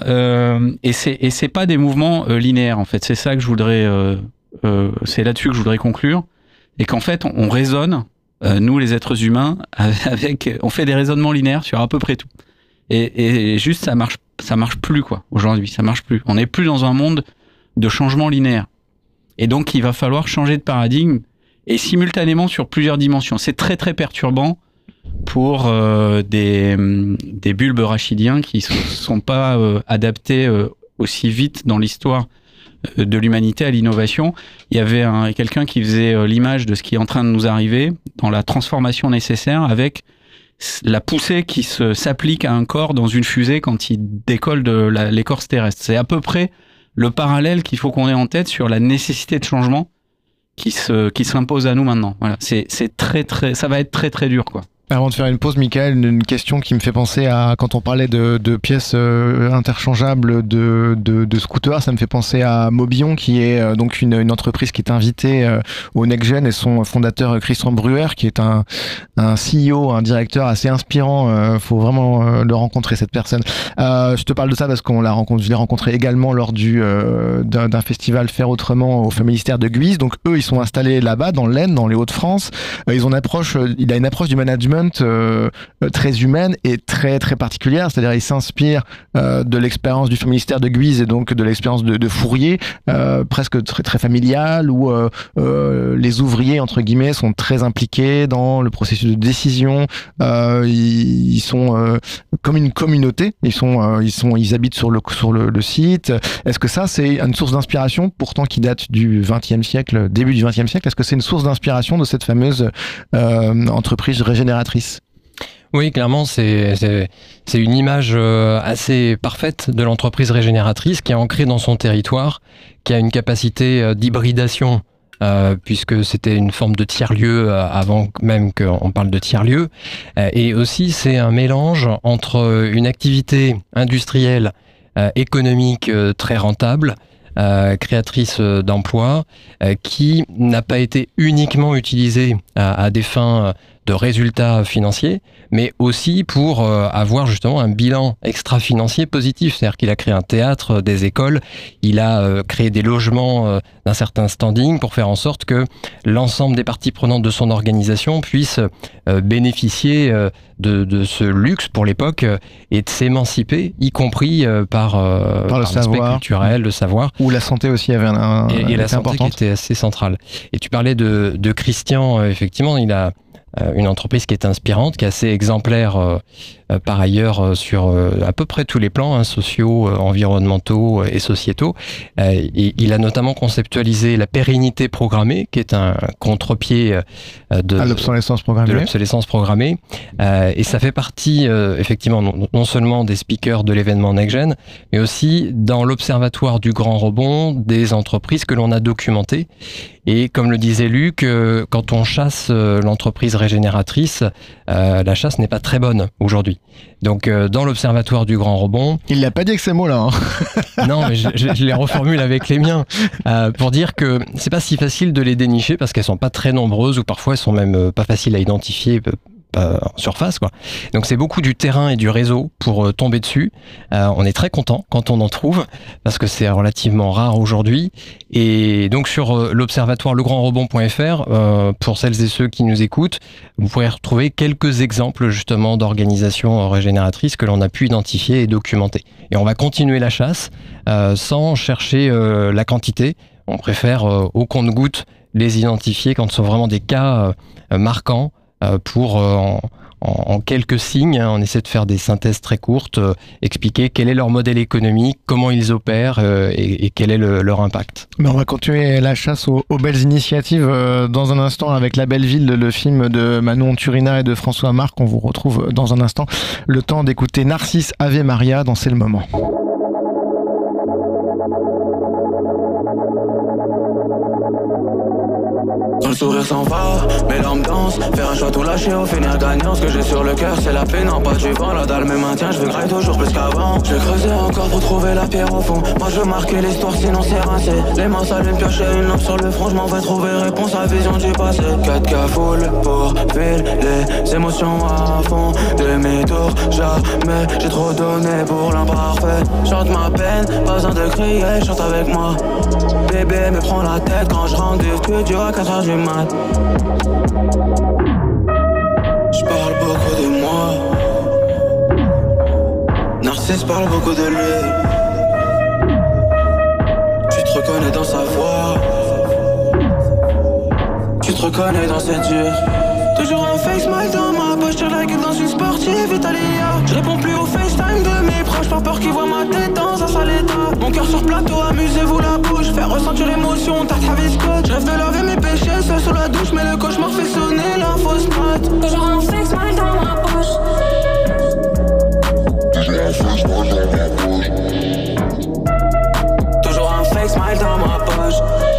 et c'est et c'est pas des mouvements linéaires en fait. C'est ça que je voudrais. c'est là-dessus que je voudrais conclure. Et qu'en fait, on raisonne euh, nous les êtres humains, avec, on fait des raisonnements linéaires sur à peu près tout. Et, juste ça marche, ça marche plus quoi. Aujourd'hui, ça marche plus. On n'est plus dans un monde de changement linéaire. Et donc il va falloir changer de paradigme et simultanément sur plusieurs dimensions. C'est très très perturbant pour euh, des, des bulbes rachidiens qui ne sont pas euh, adaptés aussi vite dans l'histoire de l'humanité à l'innovation. Il y avait quelqu'un qui faisait euh, l'image de ce qui est en train de nous arriver dans la transformation nécessaire avec la poussée qui s'applique à un corps dans une fusée quand il décolle de l'écorce terrestre. C'est à peu près le parallèle qu'il faut qu'on ait en tête sur la nécessité de changement qui qui s'impose à nous maintenant. Voilà, c'est très très ça va être très très dur quoi. Avant de faire une pause, Michael, une question qui me fait penser à quand on parlait de, de pièces euh, interchangeables de, de, de, scooters, ça me fait penser à Mobion, qui est euh, donc une, une, entreprise qui est invitée euh, au Next Gen et son fondateur Christian Bruer, qui est un, un CEO, un directeur assez inspirant. Euh, faut vraiment le rencontrer cette personne. je te parle de ça parce qu'on l'a rencontré, je l'ai rencontré également lors du d'un festival Faire autrement au ministère de Guise. Donc eux, ils sont installés là-bas dans l'Aisne, dans les Hauts-de-France. ils ont une approche, il a une approche du management euh, très humaine et très très particulière. C'est-à-dire, il s'inspire euh, de l'expérience du ministère de Guise et donc de l'expérience de, Fourier, euh, presque très très familiale, où les ouvriers entre guillemets sont très impliqués dans le processus de décision. Ils, sont comme une communauté. Ils sont ils sont ils habitent sur le sur le, site. Est-ce que ça c'est une source d'inspiration, pourtant qui date du XXe siècle, début du XXe siècle? Est-ce que c'est une source d'inspiration de cette fameuse entreprise régénératrice? Oui, clairement, c'est une image euh, assez parfaite de l'entreprise régénératrice qui est ancrée dans son territoire, qui a une capacité euh, d'hybridation, euh, puisque c'était une forme de tiers-lieu avant même qu'on parle de tiers-lieu. et aussi, c'est un mélange entre une activité industrielle, économique très rentable, créatrice d'emplois, qui n'a pas été uniquement utilisée à des fins de résultats financiers, mais aussi pour euh, avoir justement un bilan extra-financier positif. C'est-à-dire qu'il a créé un théâtre, euh, des écoles, il a euh, créé des logements d'un certain standing pour faire en sorte que l'ensemble des parties prenantes de son organisation puissent bénéficier de, ce luxe pour l'époque et de s'émanciper, y compris par, par, le savoir culturel, le savoir. Ou la santé aussi avait un, et, et la santé qui était assez centrale. Et tu parlais de, de Christian, effectivement, il a une entreprise qui est inspirante, qui est assez exemplaire euh, euh, par ailleurs sur à peu près tous les plans, hein, sociaux, environnementaux et sociétaux. Et il a notamment conceptualisé la pérennité programmée, qui est un contre-pied de l'obsolescence programmée. L'obsolescence programmée. Et ça fait partie effectivement non, seulement des speakers de l'événement NextGen, mais aussi dans l'observatoire du grand rebond des entreprises que l'on a documentées. Et comme le disait Luc, quand on chasse l'entreprise régénératrice, euh, la chasse n'est pas très bonne aujourd'hui. Donc euh, dans l'observatoire du Grand Rebond... Il n'a pas dit que ces mots-là. Hein. non, mais je, les reformule avec les miens euh, pour dire que c'est pas si facile de les dénicher parce qu'elles sont pas très nombreuses ou parfois elles sont même pas faciles à identifier en surface. Quoi. Donc c'est beaucoup du terrain et du réseau pour euh, tomber dessus. Euh, on est très content quand on en trouve parce que c'est relativement rare aujourd'hui. Et donc sur euh, l'observatoire legrandrebond.fr, pour celles et ceux qui nous écoutent, vous pourrez retrouver quelques exemples justement d'organisations régénératrices que l'on a pu identifier et documenter. Et on va continuer la chasse sans chercher la quantité. On préfère au compte-goutte les identifier quand ce sont vraiment des cas marquants pour euh, en, quelques signes. Hein. on essaie de faire des synthèses très courtes, expliquer quel est leur modèle économique, comment ils opèrent et, quel est leur impact. Mais on va continuer la chasse aux, belles initiatives dans un instant avec La Belle Ville, le film de Manon Turina et de François Marc. On vous retrouve dans un instant. Le temps d'écouter Narcisse Ave Maria dans C'est le moment. Le sourire s'en va, mes larmes dansent Faire un choix tout lâcher au finir gagnant. Ce que j'ai sur le cœur c'est la paix, non pas du vent La dalle me maintient, je veux grailler toujours plus qu'avant. Je creuser encore pour trouver la pierre au fond. Moi je veux marquer l'histoire sinon c'est rincé. Les mains s'allument, piocher une lampe sur le front. Je m'en vais trouver réponse à vision du passé. 4K full pour vivre les émotions à fond. Demi-tour, jamais j'ai trop donné pour l'imparfait. Chante ma peine, pas besoin de crier, chante avec moi. Bébé me prend la tête quand je rentre du studio à 4h du Je parle beaucoup de moi. Narcisse parle beaucoup de lui. Tu te reconnais dans sa voix. Tu te reconnais dans ses yeux. Toujours un face smile dans poche Tire la gueule dans une sportive Italia. Je réponds plus au FaceTime de mes proches Par peur qu'ils voient ma tête dans un sale état. Mon cœur sur plateau, amusez-vous la bouche Faire ressentir l'émotion, tarte Travis Scott Je rêve de laver mes péchés, seul sous la douche Mais le cauchemar fait sonner la fausse note. Toujours un face smile dans ma poche. Toujours un face smile dans ma poche Toujours un fake smile dans ma poche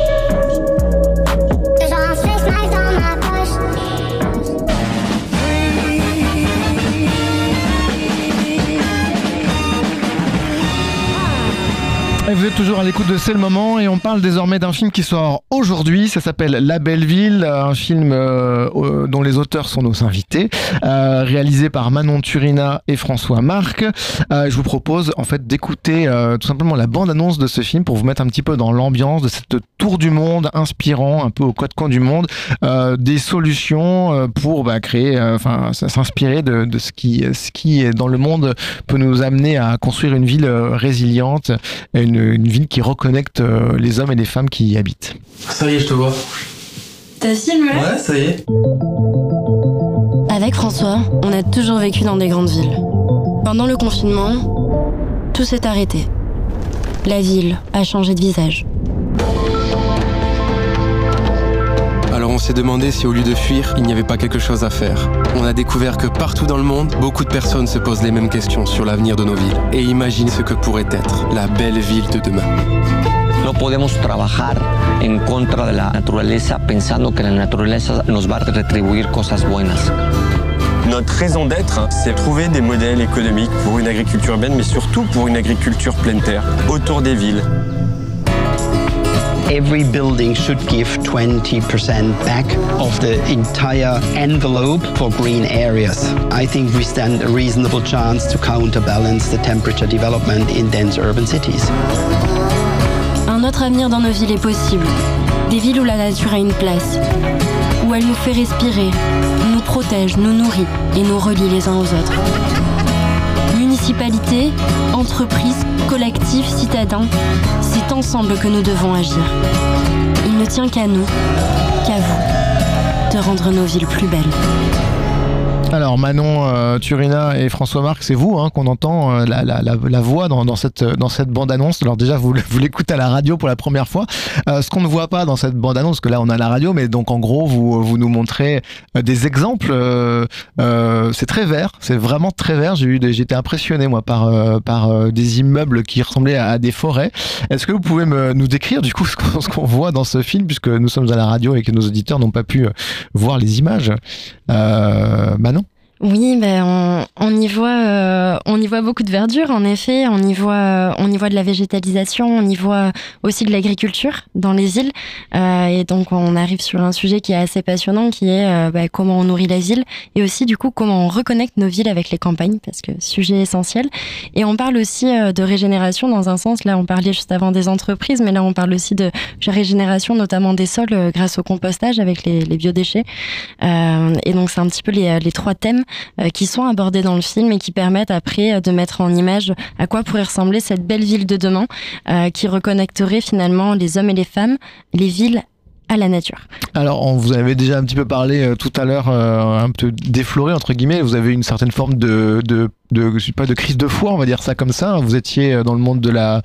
vous êtes toujours à l'écoute de C'est le moment et on parle désormais d'un film qui sort aujourd'hui. Ça s'appelle La Belle Ville, un film euh, dont les auteurs sont nos invités, euh, réalisé par Manon Turina et François Marc. Euh, je vous propose en fait d'écouter tout simplement la bande-annonce de ce film pour vous mettre un petit peu dans l'ambiance de cette tour du monde inspirant, un peu au code camp du monde, des solutions pour bah, créer, enfin s'inspirer de, ce qui, ce qui dans le monde peut nous amener à construire une ville résiliente, une ville qui reconnecte les hommes et les femmes qui y habitent. Ça y est, je te vois. T'as filmé Ouais, ça y est. Avec François, on a toujours vécu dans des grandes villes. Pendant le confinement, tout s'est arrêté. La ville a changé de visage. Alors on s'est demandé si au lieu de fuir, il n'y avait pas quelque chose à faire. On a découvert que partout dans le monde, beaucoup de personnes se posent les mêmes questions sur l'avenir de nos villes et imaginent ce que pourrait être la belle ville de demain. No podemos trabajar en contra de la naturaleza pensando que la naturaleza nos va a retribuir cosas buenas. Notre raison d'être, c'est trouver des modèles économiques pour une agriculture urbaine, mais surtout pour une agriculture pleine terre, autour des villes. every building should give 20% back of the entire envelope for green areas. I think we stand a reasonable chance to counterbalance the temperature development in dense urban cities. Un autre avenir dans nos villes est possible. Des villes où la nature a une place, où elle nous fait respirer, nous protège, nous nourrit et nous relie les uns aux autres. Municipalités, entreprises, collectifs, citadins, c'est ensemble que nous devons agir. Il ne tient qu'à nous, qu'à vous, de rendre nos villes plus belles. Alors Manon euh, Turina et François Marc, c'est vous hein, qu'on entend euh, la, voix dans, dans, cette, bande-annonce. Alors déjà, vous, l'écoutez à la radio pour la première fois. Euh, ce qu'on ne voit pas dans cette bande-annonce, que là on a la radio, mais donc en gros, vous, nous montrez des exemples. c'est très vert, c'est vraiment très vert. J'ai j'étais impressionné moi par, des immeubles qui ressemblaient à, des forêts. Est-ce que vous pouvez nous décrire du coup ce qu'on voit dans ce film, puisque nous sommes à la radio et que nos auditeurs n'ont pas pu voir les images? Manon? Oui, ben on, on, y voit, euh, on y voit beaucoup de verdure. En effet, on y voit, on y voit de la végétalisation, on y voit aussi de l'agriculture dans les îles. Euh, et donc, on arrive sur un sujet qui est assez passionnant, qui est euh, ben, comment on nourrit la ville et aussi du coup comment on reconnecte nos villes avec les campagnes, parce que sujet essentiel. Et on parle aussi euh, de régénération dans un sens. Là, on parlait juste avant des entreprises, mais là, on parle aussi de régénération, notamment des sols, euh, grâce au compostage avec les, les biodéchets. et donc, c'est un petit peu les, les trois thèmes euh, qui sont abordés dans le film et qui permettent après euh, de mettre en image à quoi pourrait ressembler cette belle ville de demain euh, qui reconnecterait finalement les hommes et les femmes, les villes à la nature. Alors, on vous avait déjà un petit peu parlé euh, tout à l'heure, euh, un peu défloré entre guillemets. Vous avez une certaine forme de, de, de, sais pas, de crise de foi, on va dire ça comme ça. Vous étiez euh, dans le monde de la,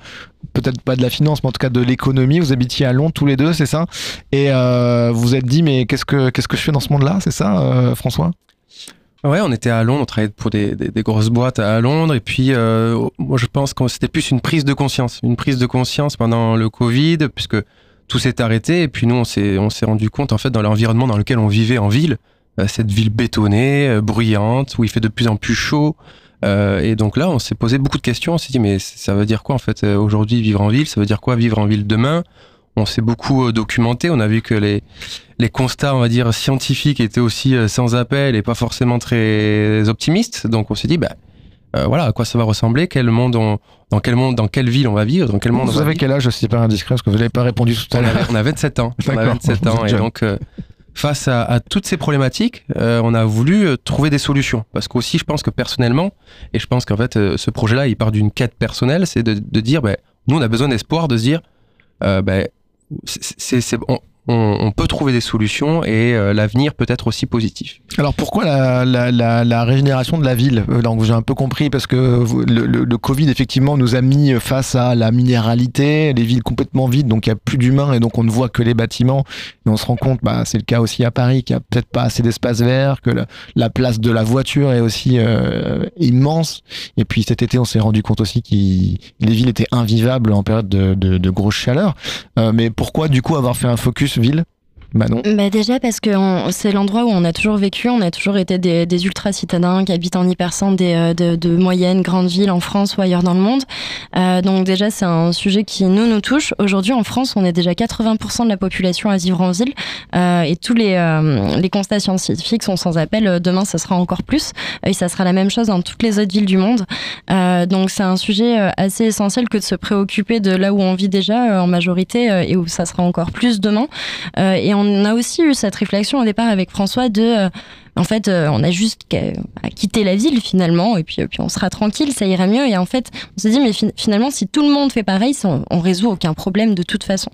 peut-être pas de la finance, mais en tout cas de l'économie. Vous habitiez à Londres tous les deux, c'est ça? Et euh, vous vous êtes dit, mais qu'est-ce que qu'est-ce que je fais dans ce monde-là? C'est ça, euh, François? Ouais, on était à Londres, on travaillait pour des, grosses boîtes à Londres, et puis euh, moi je pense que c'était plus une prise de conscience, une prise de conscience pendant le Covid, puisque tout s'est arrêté, et puis nous on s'est rendu compte en fait dans l'environnement dans lequel on vivait en ville, euh, cette ville bétonnée, euh, bruyante, où il fait de plus en plus chaud. Et donc là, on s'est posé beaucoup de questions. On s'est dit, mais ça veut dire quoi en fait aujourd'hui vivre en ville? Ça veut dire quoi vivre en ville demain? On s'est beaucoup euh, documenté. On a vu que les, les constats, on va dire, scientifiques étaient aussi euh, sans appel et pas forcément très optimistes. Donc on s'est dit, bah, euh, voilà, à quoi ça va ressembler? Quel monde on, Dans quel monde, dans quelle ville on va vivre? Dans quel monde on Vous va avez quel âge C'est pas indiscret parce que vous n'avez pas répondu tout à on l'heure. on a 27 ans. On a D'accord. 27 ans. Et donc, euh, face à, à toutes ces problématiques, euh, on a voulu euh, trouver des solutions. Parce qu'aussi, je pense que personnellement, et je pense qu'en fait, euh, ce projet-là, il part d'une quête personnelle, c'est de, de dire, ben, nous, on a besoin d'espoir, de se dire, ben, c'est, c'est- on, on- peut trouver des solutions et euh, l'avenir peut être aussi positif. Alors pourquoi la, la, la, la régénération de la ville Euh, Donc j'ai un peu compris parce que le, le, le Covid effectivement nous a mis face à la minéralité, les villes complètement vides, donc il n'y a plus d'humains et donc on ne voit que les bâtiments. Et on se rend compte, bah, c'est le cas aussi à Paris, qu'il n'y a peut-être pas assez d'espace vert, que la, la place de la voiture est aussi euh, immense. Et puis cet été on s'est rendu compte aussi que les villes étaient invivables en période de, de, de grosse chaleur. Euh, mais pourquoi du coup avoir fait un focus ville Bah non. Bah déjà parce que c'est l'endroit où on a toujours vécu, on a toujours été des, ultra-citadins qui habitent en hypercentre des, euh, de, de moyennes, grandes villes en France ou ailleurs dans le monde. Euh, donc déjà c'est un sujet qui nous nous touche. Aujourd'hui en France on est déjà 80% de la population à vivre en ville euh, et tous les, les constats scientifiques sont sans appel. Demain ça sera encore plus et ça sera la même chose dans toutes les autres villes du monde. Donc c'est un sujet assez essentiel que de se préoccuper de là où on vit déjà en majorité et où ça sera encore plus demain. Et on a aussi eu cette réflexion au départ avec François de euh, en fait, euh, on a juste qu'à quitter la ville finalement, et puis, euh, puis on sera tranquille, ça ira mieux. Et en fait, on s'est dit, mais fin- finalement, si tout le monde fait pareil, on, on résout aucun problème de toute façon.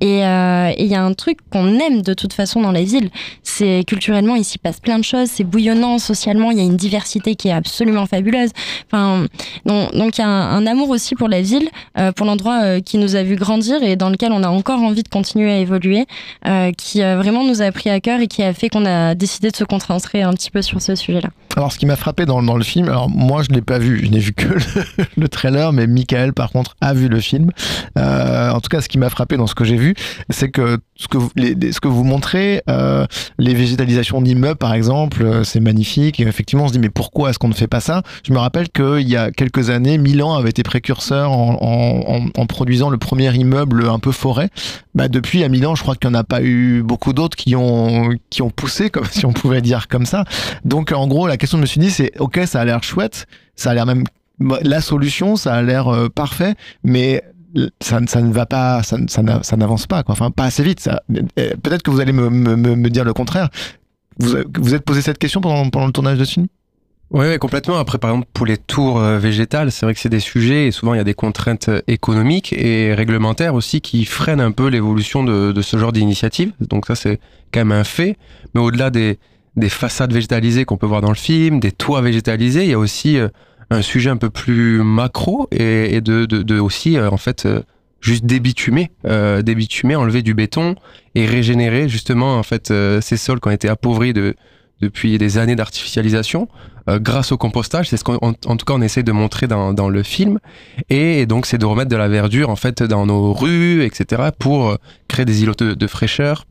Et euh, et il y a un truc qu'on aime de toute façon dans la ville, c'est culturellement, il s'y passe plein de choses, c'est bouillonnant, socialement, il y a une diversité qui est absolument fabuleuse. Donc il y a un, amour aussi pour la ville, pour l'endroit qui nous a vu grandir et dans lequel on a encore envie de continuer à évoluer, qui vraiment nous a pris à cœur et qui a fait qu'on a décidé de se concentrer un petit peu sur ce sujet-là. Alors, ce qui m'a frappé dans, dans le film, alors moi je l'ai pas vu, je n'ai vu que le, le trailer, mais Michael par contre a vu le film. Euh, en tout cas, ce qui m'a frappé dans ce que j'ai vu, c'est que ce que vous, les- ce que vous montrez, euh, les végétalisations d'immeubles par exemple, euh, c'est magnifique. Effectivement, on se dit mais pourquoi est-ce qu'on ne fait pas ça? Je me rappelle qu'il y a quelques années, Milan avait été précurseur en, en- en- en produisant le premier immeuble un peu forêt. Bah, depuis à Milan, je crois qu'il n'y en a pas eu beaucoup d'autres qui ont qui ont poussé, comme si on pouvait dire ça. Donc en gros, la question que je me suis dit, c'est ok, ça a l'air chouette, ça a l'air même bah, la solution, ça a l'air euh, parfait, mais ça, ça ne va pas, ça, ça n'a- ça n'avance pas, quoi. Enfin, pas assez vite. Euh, Peut-être que vous allez me, me, me- dire le contraire. Vous vous êtes posé cette question pendant, pendant le tournage de ce film? Oui, ouais, complètement. Après, par exemple, pour les tours euh, végétales, c'est vrai que c'est des sujets et souvent il y a des contraintes économiques et réglementaires aussi qui freinent un peu l'évolution de, de ce genre d'initiative. Donc ça, c'est quand même un fait. Mais au-delà des, des façades végétalisées qu'on peut voir dans le film, des toits végétalisés, il y a aussi euh, un sujet un peu plus macro et, de, de, de aussi, euh, en fait, euh, juste débitumer, débitumer, enlever du béton et régénérer justement en fait ces sols qui ont été appauvris de, depuis des années d'artificialisation grâce au compostage. C'est ce qu'en en, en tout cas on essaie de montrer dans, dans le film. Et donc c'est de remettre de la verdure en fait dans nos rues, etc. pour créer des îlots de fraîcheur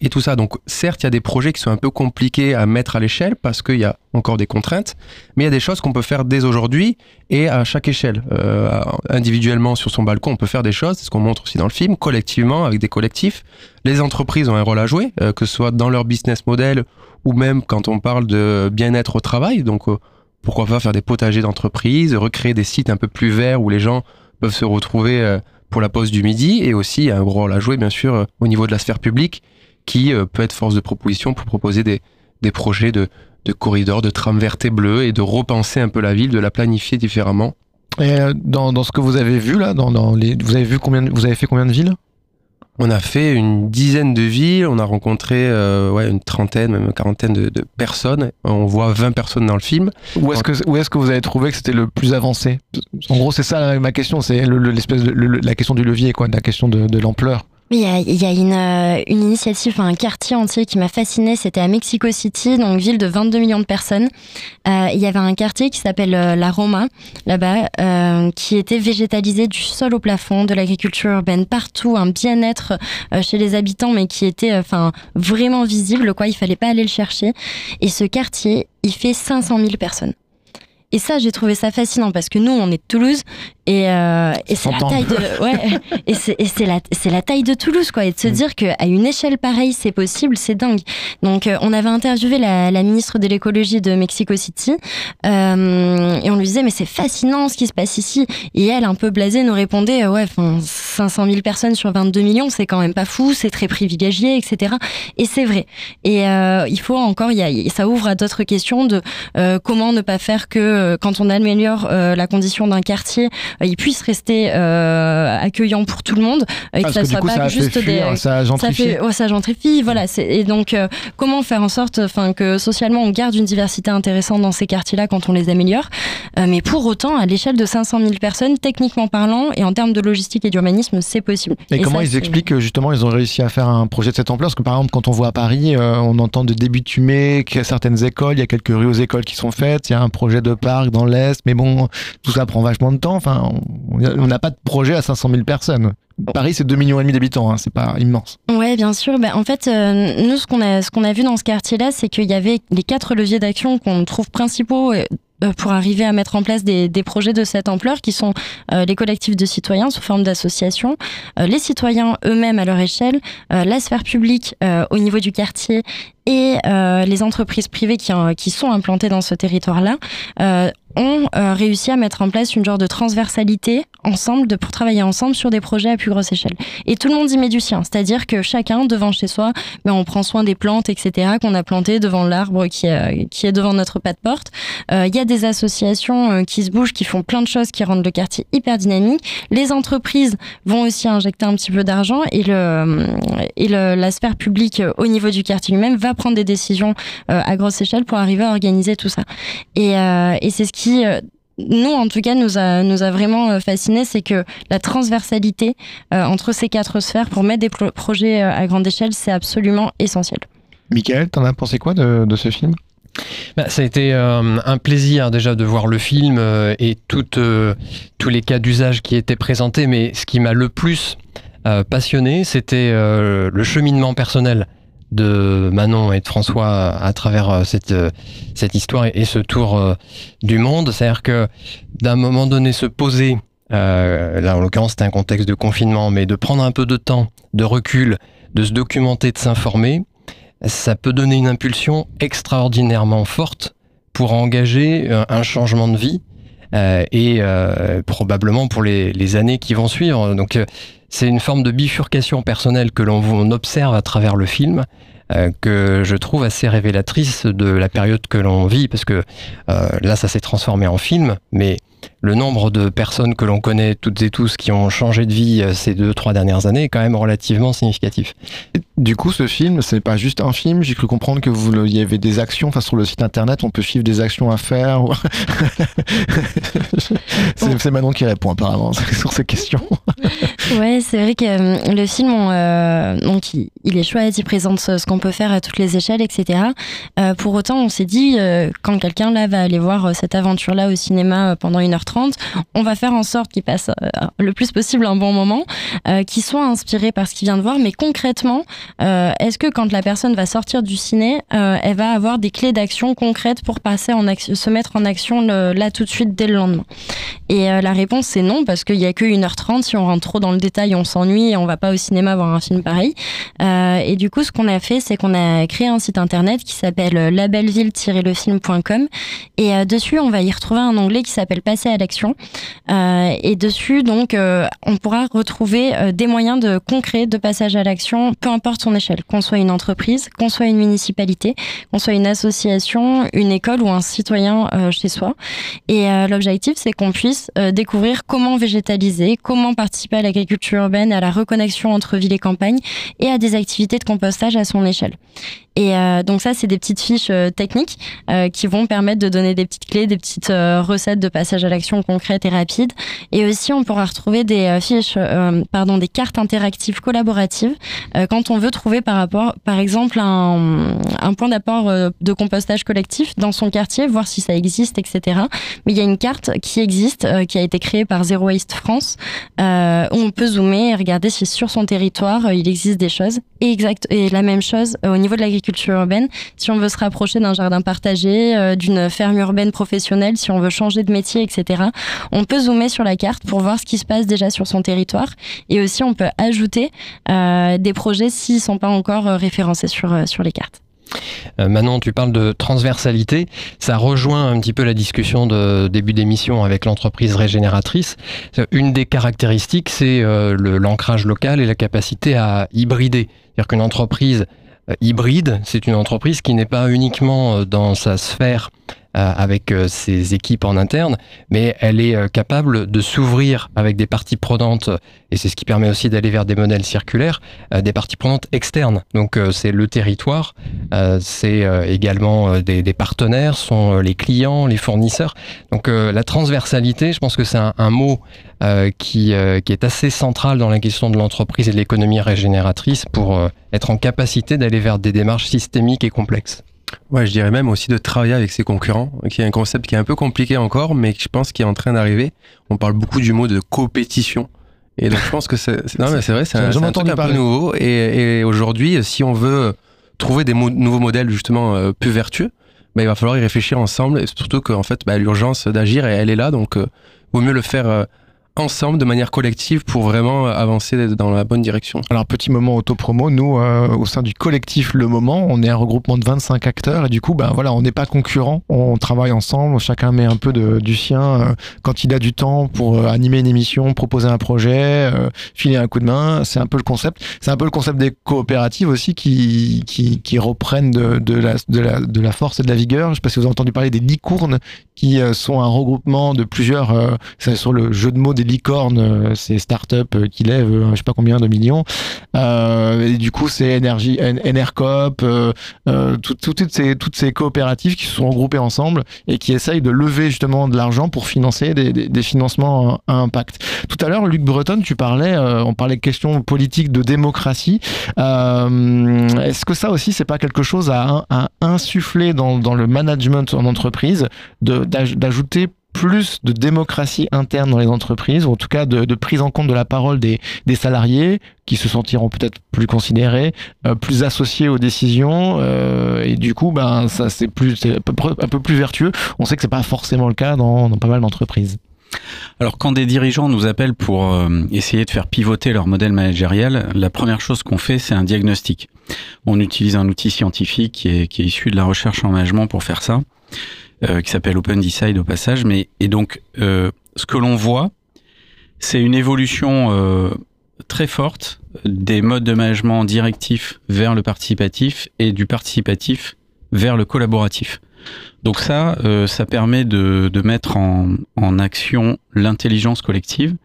et tout ça. Donc certes il y a des projets qui sont un peu compliqués à mettre à l'échelle parce qu'il y a encore des contraintes, mais il y a des choses qu'on peut faire dès aujourd'hui et à chaque échelle. Euh, individuellement sur son balcon on peut faire des choses, c'est ce qu'on montre aussi dans le film, collectivement avec des collectifs. Les entreprises ont un rôle à jouer, euh, que ce soit dans leur business model ou même quand on parle de bien-être au travail. Donc, euh, pourquoi pas faire des potagers d'entreprise, recréer des sites un peu plus verts où les gens peuvent se retrouver pour la pause du midi. Et aussi, un gros rôle à jouer, bien sûr, au niveau de la sphère publique, qui euh, peut être force de proposition pour proposer des, des projets de, de corridors, de trams vertes et bleues et de repenser un peu la ville, de la planifier différemment. Et euh, dans, dans ce que vous avez vu là, dans, dans les, vous avez vu combien, vous avez fait combien de villes? On a fait une dizaine de villes, on a rencontré euh, ouais, une trentaine, même une quarantaine de, de, personnes. On voit 20 personnes dans le film. Où est-ce que, où est que vous avez trouvé que c'était le plus avancé? En gros, c'est ça ma question, c'est l'espèce la question du levier, quoi, la question de, de l'ampleur. Il y a, il y a une, euh, une, initiative, un quartier entier qui m'a fasciné. C'était à Mexico City, donc ville de 22 millions de personnes. Euh, il y avait un quartier qui s'appelle euh, la Roma, là-bas, euh, qui était végétalisé du sol au plafond, de l'agriculture urbaine partout, un bien-être euh, chez les habitants, mais qui était, enfin, vraiment visible. Quoi, il fallait pas aller le chercher. Et ce quartier, il fait 500 000 personnes. Et ça, j'ai trouvé ça fascinant parce que nous, on est de Toulouse et, euh, et c'est la taille de ouais et c'est la taille de Toulouse quoi. Et de se mm. dire que à une échelle pareille c'est possible c'est dingue. Donc euh, on avait interviewé la, la ministre de l'écologie de Mexico City euh, et on lui disait mais c'est fascinant ce qui se passe ici. Et elle un peu blasée nous répondait ouais enfin 500 000 personnes sur 22 millions c'est quand même pas fou c'est très privilégié etc et c'est vrai. Et euh, il faut encore y a, ça ouvre à d'autres questions de euh, comment ne pas faire que quand on améliore la condition d'un quartier euh, il puisse rester euh, accueillant pour tout le monde et que ça soit pas juste des ça gentrifie ça, ça gentrifie voilà et donc euh, comment faire en sorte enfin que socialement on garde une diversité intéressante dans ces quartiers là quand on les améliore mais pour autant à l'échelle de 500 000 personnes techniquement parlant et en termes de logistique et d'urbanisme c'est possible. Et, comment ils expliquent que justement ils ont réussi à faire un projet de cette ampleur? Parce que par exemple quand on voit à Paris on entend de début de fumée qu'il y a certaines écoles il y a quelques rues aux écoles qui sont faites il y a un projet de dans l'est mais bon tout ça prend vachement de temps enfin on n'a pas de projet à 500 000 personnes. Paris, c'est 2 millions et demi d'habitants, hein, c'est pas immense. Ouais, bien sûr. Ben, en fait, euh, nous, ce qu'on a, ce qu'on a vu dans ce quartier-là, c'est qu'il y avait les quatre leviers d'action qu'on trouve principaux euh, pour arriver à mettre en place des, projets de cette ampleur qui sont euh, les collectifs de citoyens sous forme d'associations, euh, les citoyens eux-mêmes à leur échelle, euh, la sphère publique au niveau du quartier et les entreprises privées qui, qui sont implantées dans ce territoire-là ont euh, réussi à mettre en place une genre de transversalité ensemble, pour travailler ensemble sur des projets à plus grosse échelle. Et tout le monde y met du sien, c'est-à-dire que chacun devant chez soi, ben, on prend soin des plantes, etc., qu'on a plantées devant l'arbre qui, est, qui est devant notre pas de porte. Euh, il y a des associations euh, qui se bougent, qui font plein de choses, qui rendent le quartier hyper dynamique. Les entreprises vont aussi injecter un petit peu d'argent et, le, et le, la sphère publique au niveau du quartier lui-même va prendre des décisions à grosse échelle pour arriver à organiser tout ça. Et c'est ce qui euh, nous, en tout cas, nous a, nous a vraiment euh, fasciné, c'est que la transversalité euh, entre ces quatre sphères pour mettre des projets à grande échelle, c'est absolument essentiel. Michael, t'en as pensé quoi de, de ce film? Bah, ça a été un plaisir déjà de voir le film et toutes, tous les cas d'usage qui étaient présentés, mais ce qui m'a le plus passionné, c'était le cheminement personnel de Manon et de François à travers euh, cette, euh, cette histoire et ce tour euh, du monde. C'est-à-dire que d'un moment donné, se poser, là en l'occurrence c'était un contexte de confinement, mais de prendre un peu de temps, de recul, de se documenter, de s'informer, ça peut donner une impulsion extraordinairement forte pour engager un changement de vie et probablement pour les, les, années qui vont suivre. Donc c'est une forme de bifurcation personnelle que l'on observe à travers le film. Euh, que je trouve assez révélatrice de la période que l'on vit, parce que euh, là, ça s'est transformé en film, mais le nombre de personnes que l'on connaît toutes et tous qui ont changé de vie euh, ces deux, trois dernières années est quand même relativement significatif. Du coup, ce film, c'est pas juste un film. J'ai cru comprendre que vous, il y avait des actions. Enfin, sur le site internet, on peut suivre des actions à faire. c'est Manon qui répond apparemment sur ces questions. ouais, c'est vrai que euh, le film, euh, donc, il, est chouette. Il présente ce, qu'on peut faire à toutes les échelles, etc. pour autant, on s'est dit, quand quelqu'un là va aller voir cette aventure-là au cinéma pendant une 1h30, on va faire en sorte qu'il passe euh, le plus possible un bon moment, euh, qu'il soit inspiré par ce qu'il vient de voir, mais concrètement, euh, est-ce que quand la personne va sortir du ciné, elle va avoir des clés d'action concrètes pour passer se mettre en action là tout de suite dès le lendemain? Et la réponse c'est non, parce qu'il n'y a que 1h30, si on rentre trop dans le détail, on s'ennuie et on va pas au cinéma voir un film pareil. et du coup, ce qu'on a fait, c'est qu'on a créé un site internet qui s'appelle labelleville-lefilm.com et dessus, on va y retrouver un onglet qui s'appelle Passer à l'action. Euh, et dessus, donc, euh, on pourra retrouver euh, des moyens de concrets de passage à l'action, peu importe son échelle, qu'on soit une entreprise, qu'on soit une municipalité, qu'on soit une association, une école ou un citoyen chez soi. Et l'objectif, c'est qu'on puisse découvrir comment végétaliser, comment participer à l'agriculture urbaine, à la reconnexion entre ville et campagne et à des activités de compostage à son échelle. Et donc ça, c'est des petites fiches techniques qui vont permettre de donner des petites clés, des petites recettes de passage à l'action concrètes et rapides. Et aussi, on pourra retrouver des fiches, pardon, des cartes interactives collaboratives quand on veut trouver par rapport, par exemple, un, un point d'apport de compostage collectif dans son quartier, voir si ça existe, etc. Mais il y a une carte qui existe, qui a été créée par Zero Waste France, où on peut zoomer et regarder si sur son territoire il existe des choses. Et exact, et la même chose au niveau de l'agriculture urbaine. Si on veut se rapprocher d'un jardin partagé, euh, d'une ferme urbaine professionnelle, si on veut changer de métier, etc., on peut zoomer sur la carte pour voir ce qui se passe déjà sur son territoire. Et aussi, on peut ajouter euh, des projets s'ils ne sont pas encore euh, référencés sur, sur les cartes. Manon, tu parles de transversalité. Ça rejoint un petit peu la discussion de début d'émission avec l'entreprise régénératrice. Une des caractéristiques, c'est l'ancrage local et la capacité à hybrider. C'est-à-dire qu'une entreprise euh, hybride. C'est une entreprise qui n'est pas uniquement euh, dans sa sphère euh, avec ses équipes en interne, mais elle est capable de s'ouvrir avec des parties prenantes, et c'est ce qui permet aussi d'aller vers des modèles circulaires, des parties prenantes externes. Donc c'est le territoire, c'est également des, partenaires, sont les clients, les fournisseurs. Donc la transversalité, je pense que c'est un, un, mot euh, qui, euh, qui est assez centrale dans la question de l'entreprise et de l'économie régénératrice pour euh, être en capacité d'aller vers des démarches systémiques et complexes. Ouais, je dirais même aussi de travailler avec ses concurrents, qui est un concept qui est un peu compliqué encore, mais je pense qu'il est en train d'arriver. On parle beaucoup du mot de compétition. Et donc je pense que c'est, non mais c'est vrai, c'est un, un, truc un peu nouveau. Et, et aujourd'hui, si on veut trouver des nouveaux modèles justement plus vertueux, bah, il va falloir y réfléchir ensemble. Et surtout qu'en fait, bah, l'urgence d'agir, elle est là, donc vaut mieux le faire ensemble, de manière collective, pour vraiment avancer dans la bonne direction. Alors, petit moment auto-promo, nous, euh, au sein du collectif Le Moment, on est un regroupement de 25 acteurs, et du coup, ben voilà, on n'est pas concurrents, on travaille ensemble, chacun met un peu de, du sien euh, quand il a du temps pour euh, animer une émission, proposer un projet, filer un coup de main, c'est un peu le concept. C'est un peu le concept des coopératives aussi qui, qui, reprennent de, de, la, de, la, de la force et de la vigueur. Je sais pas si vous avez entendu parler des licornes, qui sont un regroupement de plusieurs, sur le jeu de mots des licorne, euh, c'est start-up euh, qui lèvent euh, je sais pas combien de millions. et du coup, c'est Energy, Enercop, toutes, ces, ces coopératives qui se sont regroupées ensemble et qui essayent de lever justement de l'argent pour financer des, financements à impact. Tout à l'heure, Luc Breton, tu parlais, on parlait de questions politiques de démocratie. Est-ce que ça aussi, c'est pas quelque chose à, à insuffler dans, dans, le management en entreprise, d'ajouter plus de démocratie interne dans les entreprises, ou en tout cas de, prise en compte de la parole des, salariés qui se sentiront peut-être plus considérés, euh, plus associés aux décisions, euh, et du coup, ben, ça c'est un peu, plus vertueux. On sait que c'est pas forcément le cas dans, pas mal d'entreprises. Alors quand des dirigeants nous appellent pour euh, essayer de faire pivoter leur modèle managériel, la première chose qu'on fait, c'est un diagnostic. On utilise un outil scientifique qui est, qui est issu de la recherche en management pour faire ça. Euh, qui s'appelle Open Decide au passage. Mais et donc euh, ce que l'on voit, c'est une évolution euh, très forte des modes de management directif vers le participatif et du participatif vers le collaboratif. Donc ça, ça permet de, de mettre en, en action l'intelligence collective.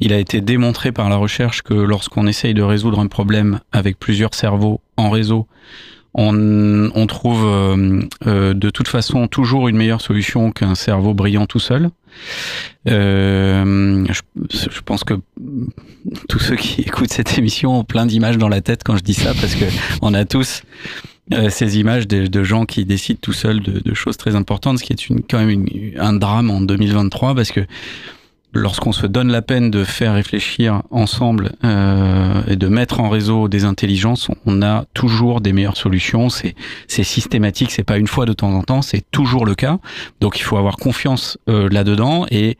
Il a été démontré par la recherche que lorsqu'on essaye de résoudre un problème avec plusieurs cerveaux en réseau, on, trouve euh, euh, de toute façon toujours une meilleure solution qu'un cerveau brillant tout seul. Euh, je, pense que tous ceux qui écoutent cette émission ont plein d'images dans la tête quand je dis ça, parce que on a tous ces images de, gens qui décident tout seuls de, choses très importantes, ce qui est une, quand même un drame en 2023, parce que lorsqu'on se donne la peine de faire réfléchir ensemble euh, et de mettre en réseau des intelligences, on a toujours des meilleures solutions. C'est c'est systématique, c'est pas une fois de temps en temps, c'est toujours le cas. Donc il faut avoir confiance euh, là-dedans et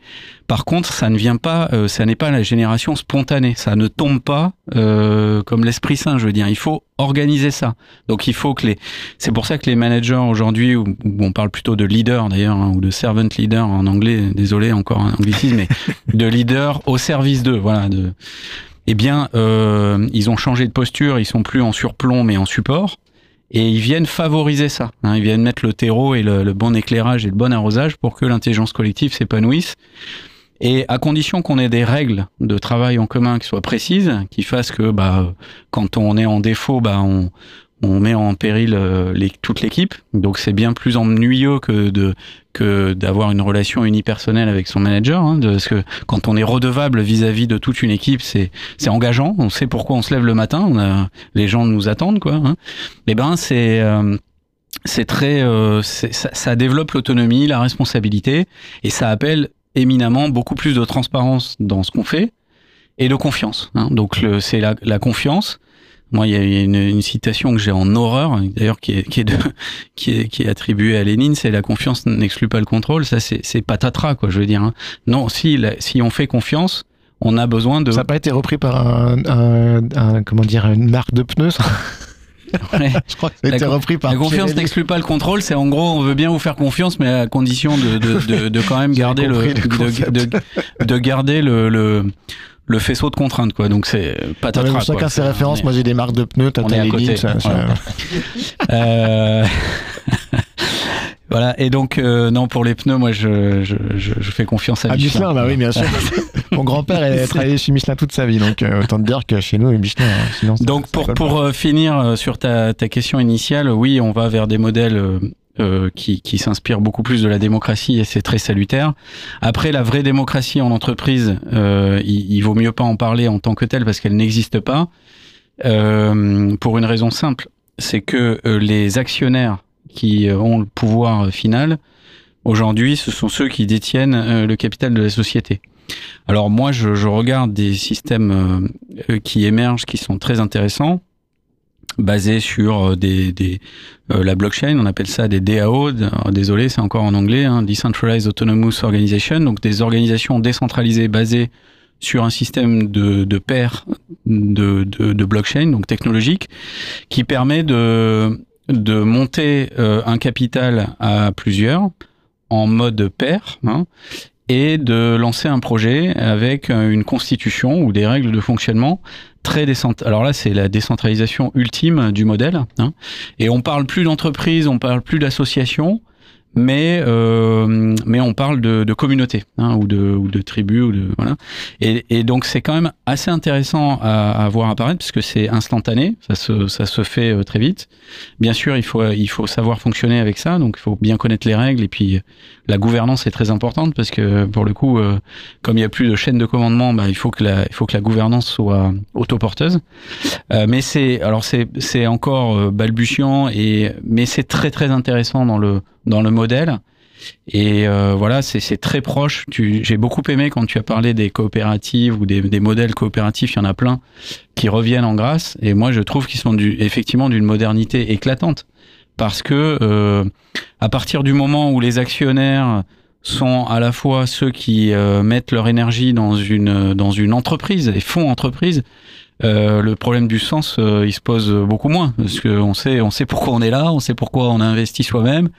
Par contre, ça ne vient pas, euh, ça n'est pas la génération spontanée. Ça ne tombe pas euh, comme l'Esprit Saint, je veux dire. Il faut organiser ça. Donc il faut que les. C'est pour ça que les managers aujourd'hui, où on parle plutôt de leader d'ailleurs, hein, ou de servant leader en anglais. Désolé encore un anglicisme, mais de leader au service d'eux. Voilà. De, eh bien, euh, ils ont changé de posture. Ils sont plus en surplomb, mais en support. Et ils viennent favoriser ça. Hein, ils viennent mettre le terreau et le, le bon éclairage et le bon arrosage pour que l'intelligence collective s'épanouisse. Et à condition qu'on ait des règles de travail en commun qui soient précises, qui fassent que bah, quand on est en défaut, bah, on, on met en péril euh, les, toute l'équipe. Donc c'est bien plus ennuyeux que de que d'avoir une relation unipersonnelle avec son manager. Hein, parce que quand on est redevable vis-à-vis de toute une équipe, c'est c'est engageant. On sait pourquoi on se lève le matin. On a, les gens nous attendent quoi. Hein. Et ben c'est euh, c'est très euh, ça, ça développe l'autonomie, la responsabilité, et ça appelle éminemment beaucoup plus de transparence dans ce qu'on fait et de confiance. Hein. Donc c'est la, la confiance moi, il y a une, une citation que j'ai en horreur, d'ailleurs, qui est, qui, est de, qui, est, qui est attribuée à Lénine, c'est la confiance n'exclut pas le contrôle. Ça, c'est patatras, quoi, je veux dire. Hein. Non, si, la, si on fait confiance, on a besoin de. Ça n'a pas été repris par un, un, un, comment dire, une marque de pneus. Ouais. je crois que ça a été repris par la confiance n'exclut pas le contrôle. C'est en gros, on veut bien vous faire confiance, mais à condition de, de, de, de quand même garder le, de, de, de garder le, le, le faisceau de contraintes, quoi. Donc c'est patatras. bon, chacun quoi. ses références. est- Moi, j'ai des marques de pneus. à ça- ça- Voilà. Euh, voilà. Et donc, euh, non, pour les pneus, moi, je, je, je, fais confiance à Ah, Michelin. Michelin, bah oui, bien sûr. Mon grand-père a travaillé chez Michelin toute sa vie, donc euh, autant te dire que chez nous, Michelin, hein, sinon. Donc pour euh, finir euh, sur ta, ta question initiale, oui, on va vers des modèles euh, qui, qui s'inspirent beaucoup plus de la démocratie et c'est très salutaire. Après, la vraie démocratie en entreprise, euh, il, il vaut mieux pas en parler en tant que telle parce qu'elle n'existe pas. Euh, pour une raison simple, c'est que les actionnaires qui ont le pouvoir final, aujourd'hui, ce sont ceux qui détiennent le capital de la société. Alors moi, je, regarde des systèmes euh, qui émergent, qui sont très intéressants, basés sur euh, euh, la blockchain, on appelle ça des DAO. désolé, c'est encore en anglais, hein, Decentralized Autonomous Organization, donc des organisations décentralisées basées sur un système de, de pairs de, blockchain, donc technologique, qui permet de, monter un capital à plusieurs en mode pair, hein, et de lancer un projet avec euh, une constitution ou des règles de fonctionnement très décentralisées. Alors là, c'est la décentralisation ultime du modèle. hein. Et on parle plus d'entreprise, on parle plus d'association, mais euh, mais on parle de, de communauté hein, ou de ou de tribu ou de voilà. Et, et donc c'est quand même assez intéressant à, à voir apparaître parce que c'est instantané, ça se ça se fait euh, très vite. Bien sûr, il faut il faut savoir fonctionner avec ça, donc il faut bien connaître les règles et puis la gouvernance est très importante parce que pour le coup, euh, comme il y a plus de chaîne de commandement, bah, il faut que la il faut que la gouvernance soit autoporteuse. Euh, mais c'est alors c'est c'est encore euh, balbutiant et mais c'est très très intéressant dans le dans le modèle. Et euh, voilà, c'est très proche. J'ai beaucoup aimé quand tu as parlé des coopératives ou des, modèles coopératifs. Il y en a plein qui reviennent en grâce. Et moi, je trouve qu'ils sont effectivement d'une modernité éclatante. Parce que euh, à partir du moment où les actionnaires sont à la fois ceux qui euh, mettent leur énergie dans dans une entreprise et font entreprise, euh, le problème du sens, euh, il se pose beaucoup moins parce qu'on sait, on sait pourquoi on est là, on sait pourquoi on a investi soi-même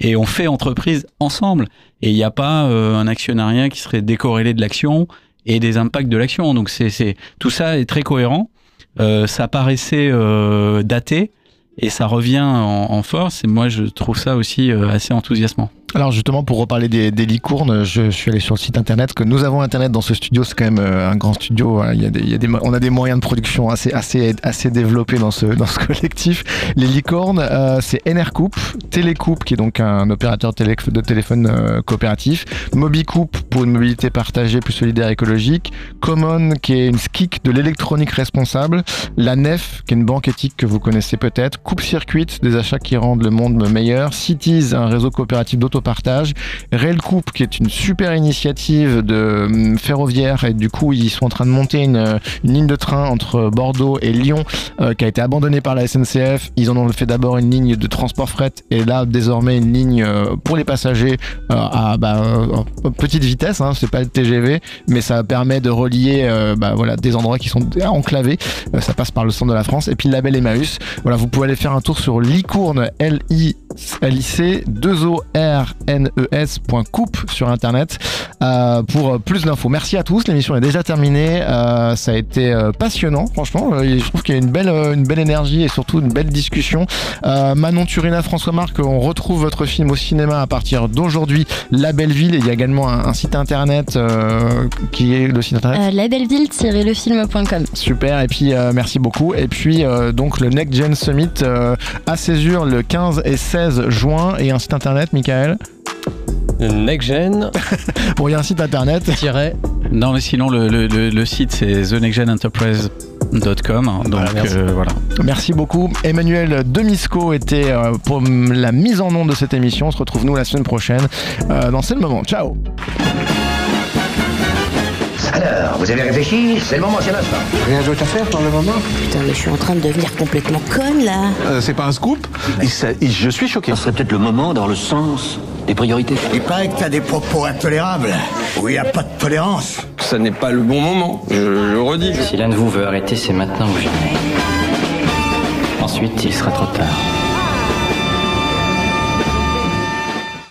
et on fait entreprise ensemble. Et il n'y a pas euh, un actionnariat qui serait décorrélé de l'action et des impacts de l'action. Donc c'est, tout ça est très cohérent. Euh, ça paraissait euh, daté et ça revient en, en force. Et moi, je trouve ça aussi assez enthousiasmant. Alors justement, pour reparler des, des licornes, je suis allé sur le site internet. Que nous avons internet dans ce studio, c'est quand même euh, un grand studio. hein. Il y a des, il y a des, on a des moyens de production assez, assez, assez développés dans ce, dans ce collectif. Les licornes, euh, c'est Enercoup, Télécoup, qui est donc un opérateur télé- de téléphone euh, coopératif, Mobicoup pour une mobilité partagée plus solidaire et écologique, Common, qui est une SKIC de l'électronique responsable, la NEF, qui est une banque éthique que vous connaissez peut-être, Coupe Circuit, des achats qui rendent le monde meilleur, Cities, un réseau coopératif d'auto autopartage. Rail Coupe, qui est une super initiative de hum, ferroviaire, et du coup, ils sont en train de monter une, une ligne de train entre Bordeaux et Lyon, euh, qui a été abandonnée par la SNCF. Ils en ont fait d'abord une ligne de transport fret, et là, désormais, une ligne euh, pour les passagers euh, à bah, euh, petite vitesse, hein, c'est pas le TGV, mais ça permet de relier euh, bah, voilà, des endroits qui sont enclavés. Euh, ça passe par le centre de la France. Et puis le label Emmaüs. Voilà, vous pouvez aller faire un tour sur licourne, L-I-C, 2 o r n e s.coupe sur internet euh, pour euh, plus d'infos. Merci à tous. L'émission est déjà terminée. Euh, ça a été passionnant, franchement. Je trouve qu'il y a une belle, une belle énergie et surtout une belle discussion. Euh, Manon Turina, François Marc, on retrouve votre film au cinéma à partir d'aujourd'hui. La Belle Ville. Il y a également un, un site internet qui est le site internet. Labelleville-lefilm.com. Super, et puis merci beaucoup. Et puis donc le Next Gen Summit à Césure le 15 et 16 juin et un site internet, Michael? NextGen. bon, il y a un site internet. Non, mais sinon, le, le- le- le site, c'est thenextgenenterprise.com. Donc, merci. euh, voilà. Merci beaucoup. Emmanuel Demisco était euh, pour la mise en onde de cette émission. On se retrouve nous la semaine prochaine euh, dans C'est le moment. Ciao Alors, vous avez réfléchi C'est le moment, c'est l'instant. Rien d'autre à faire pour le moment Putain, mais je suis en train de devenir complètement conne là. Euh, C'est pas un scoop Je suis choqué. Ce serait peut-être le moment dans le sens des priorités. Il paraît que t'as des propos intolérables. Où il n'y a pas de tolérance. Ça n'est pas le bon moment, je le redis. Si l'un de vous veut arrêter, c'est maintenant ou jamais. Ensuite, il sera trop tard.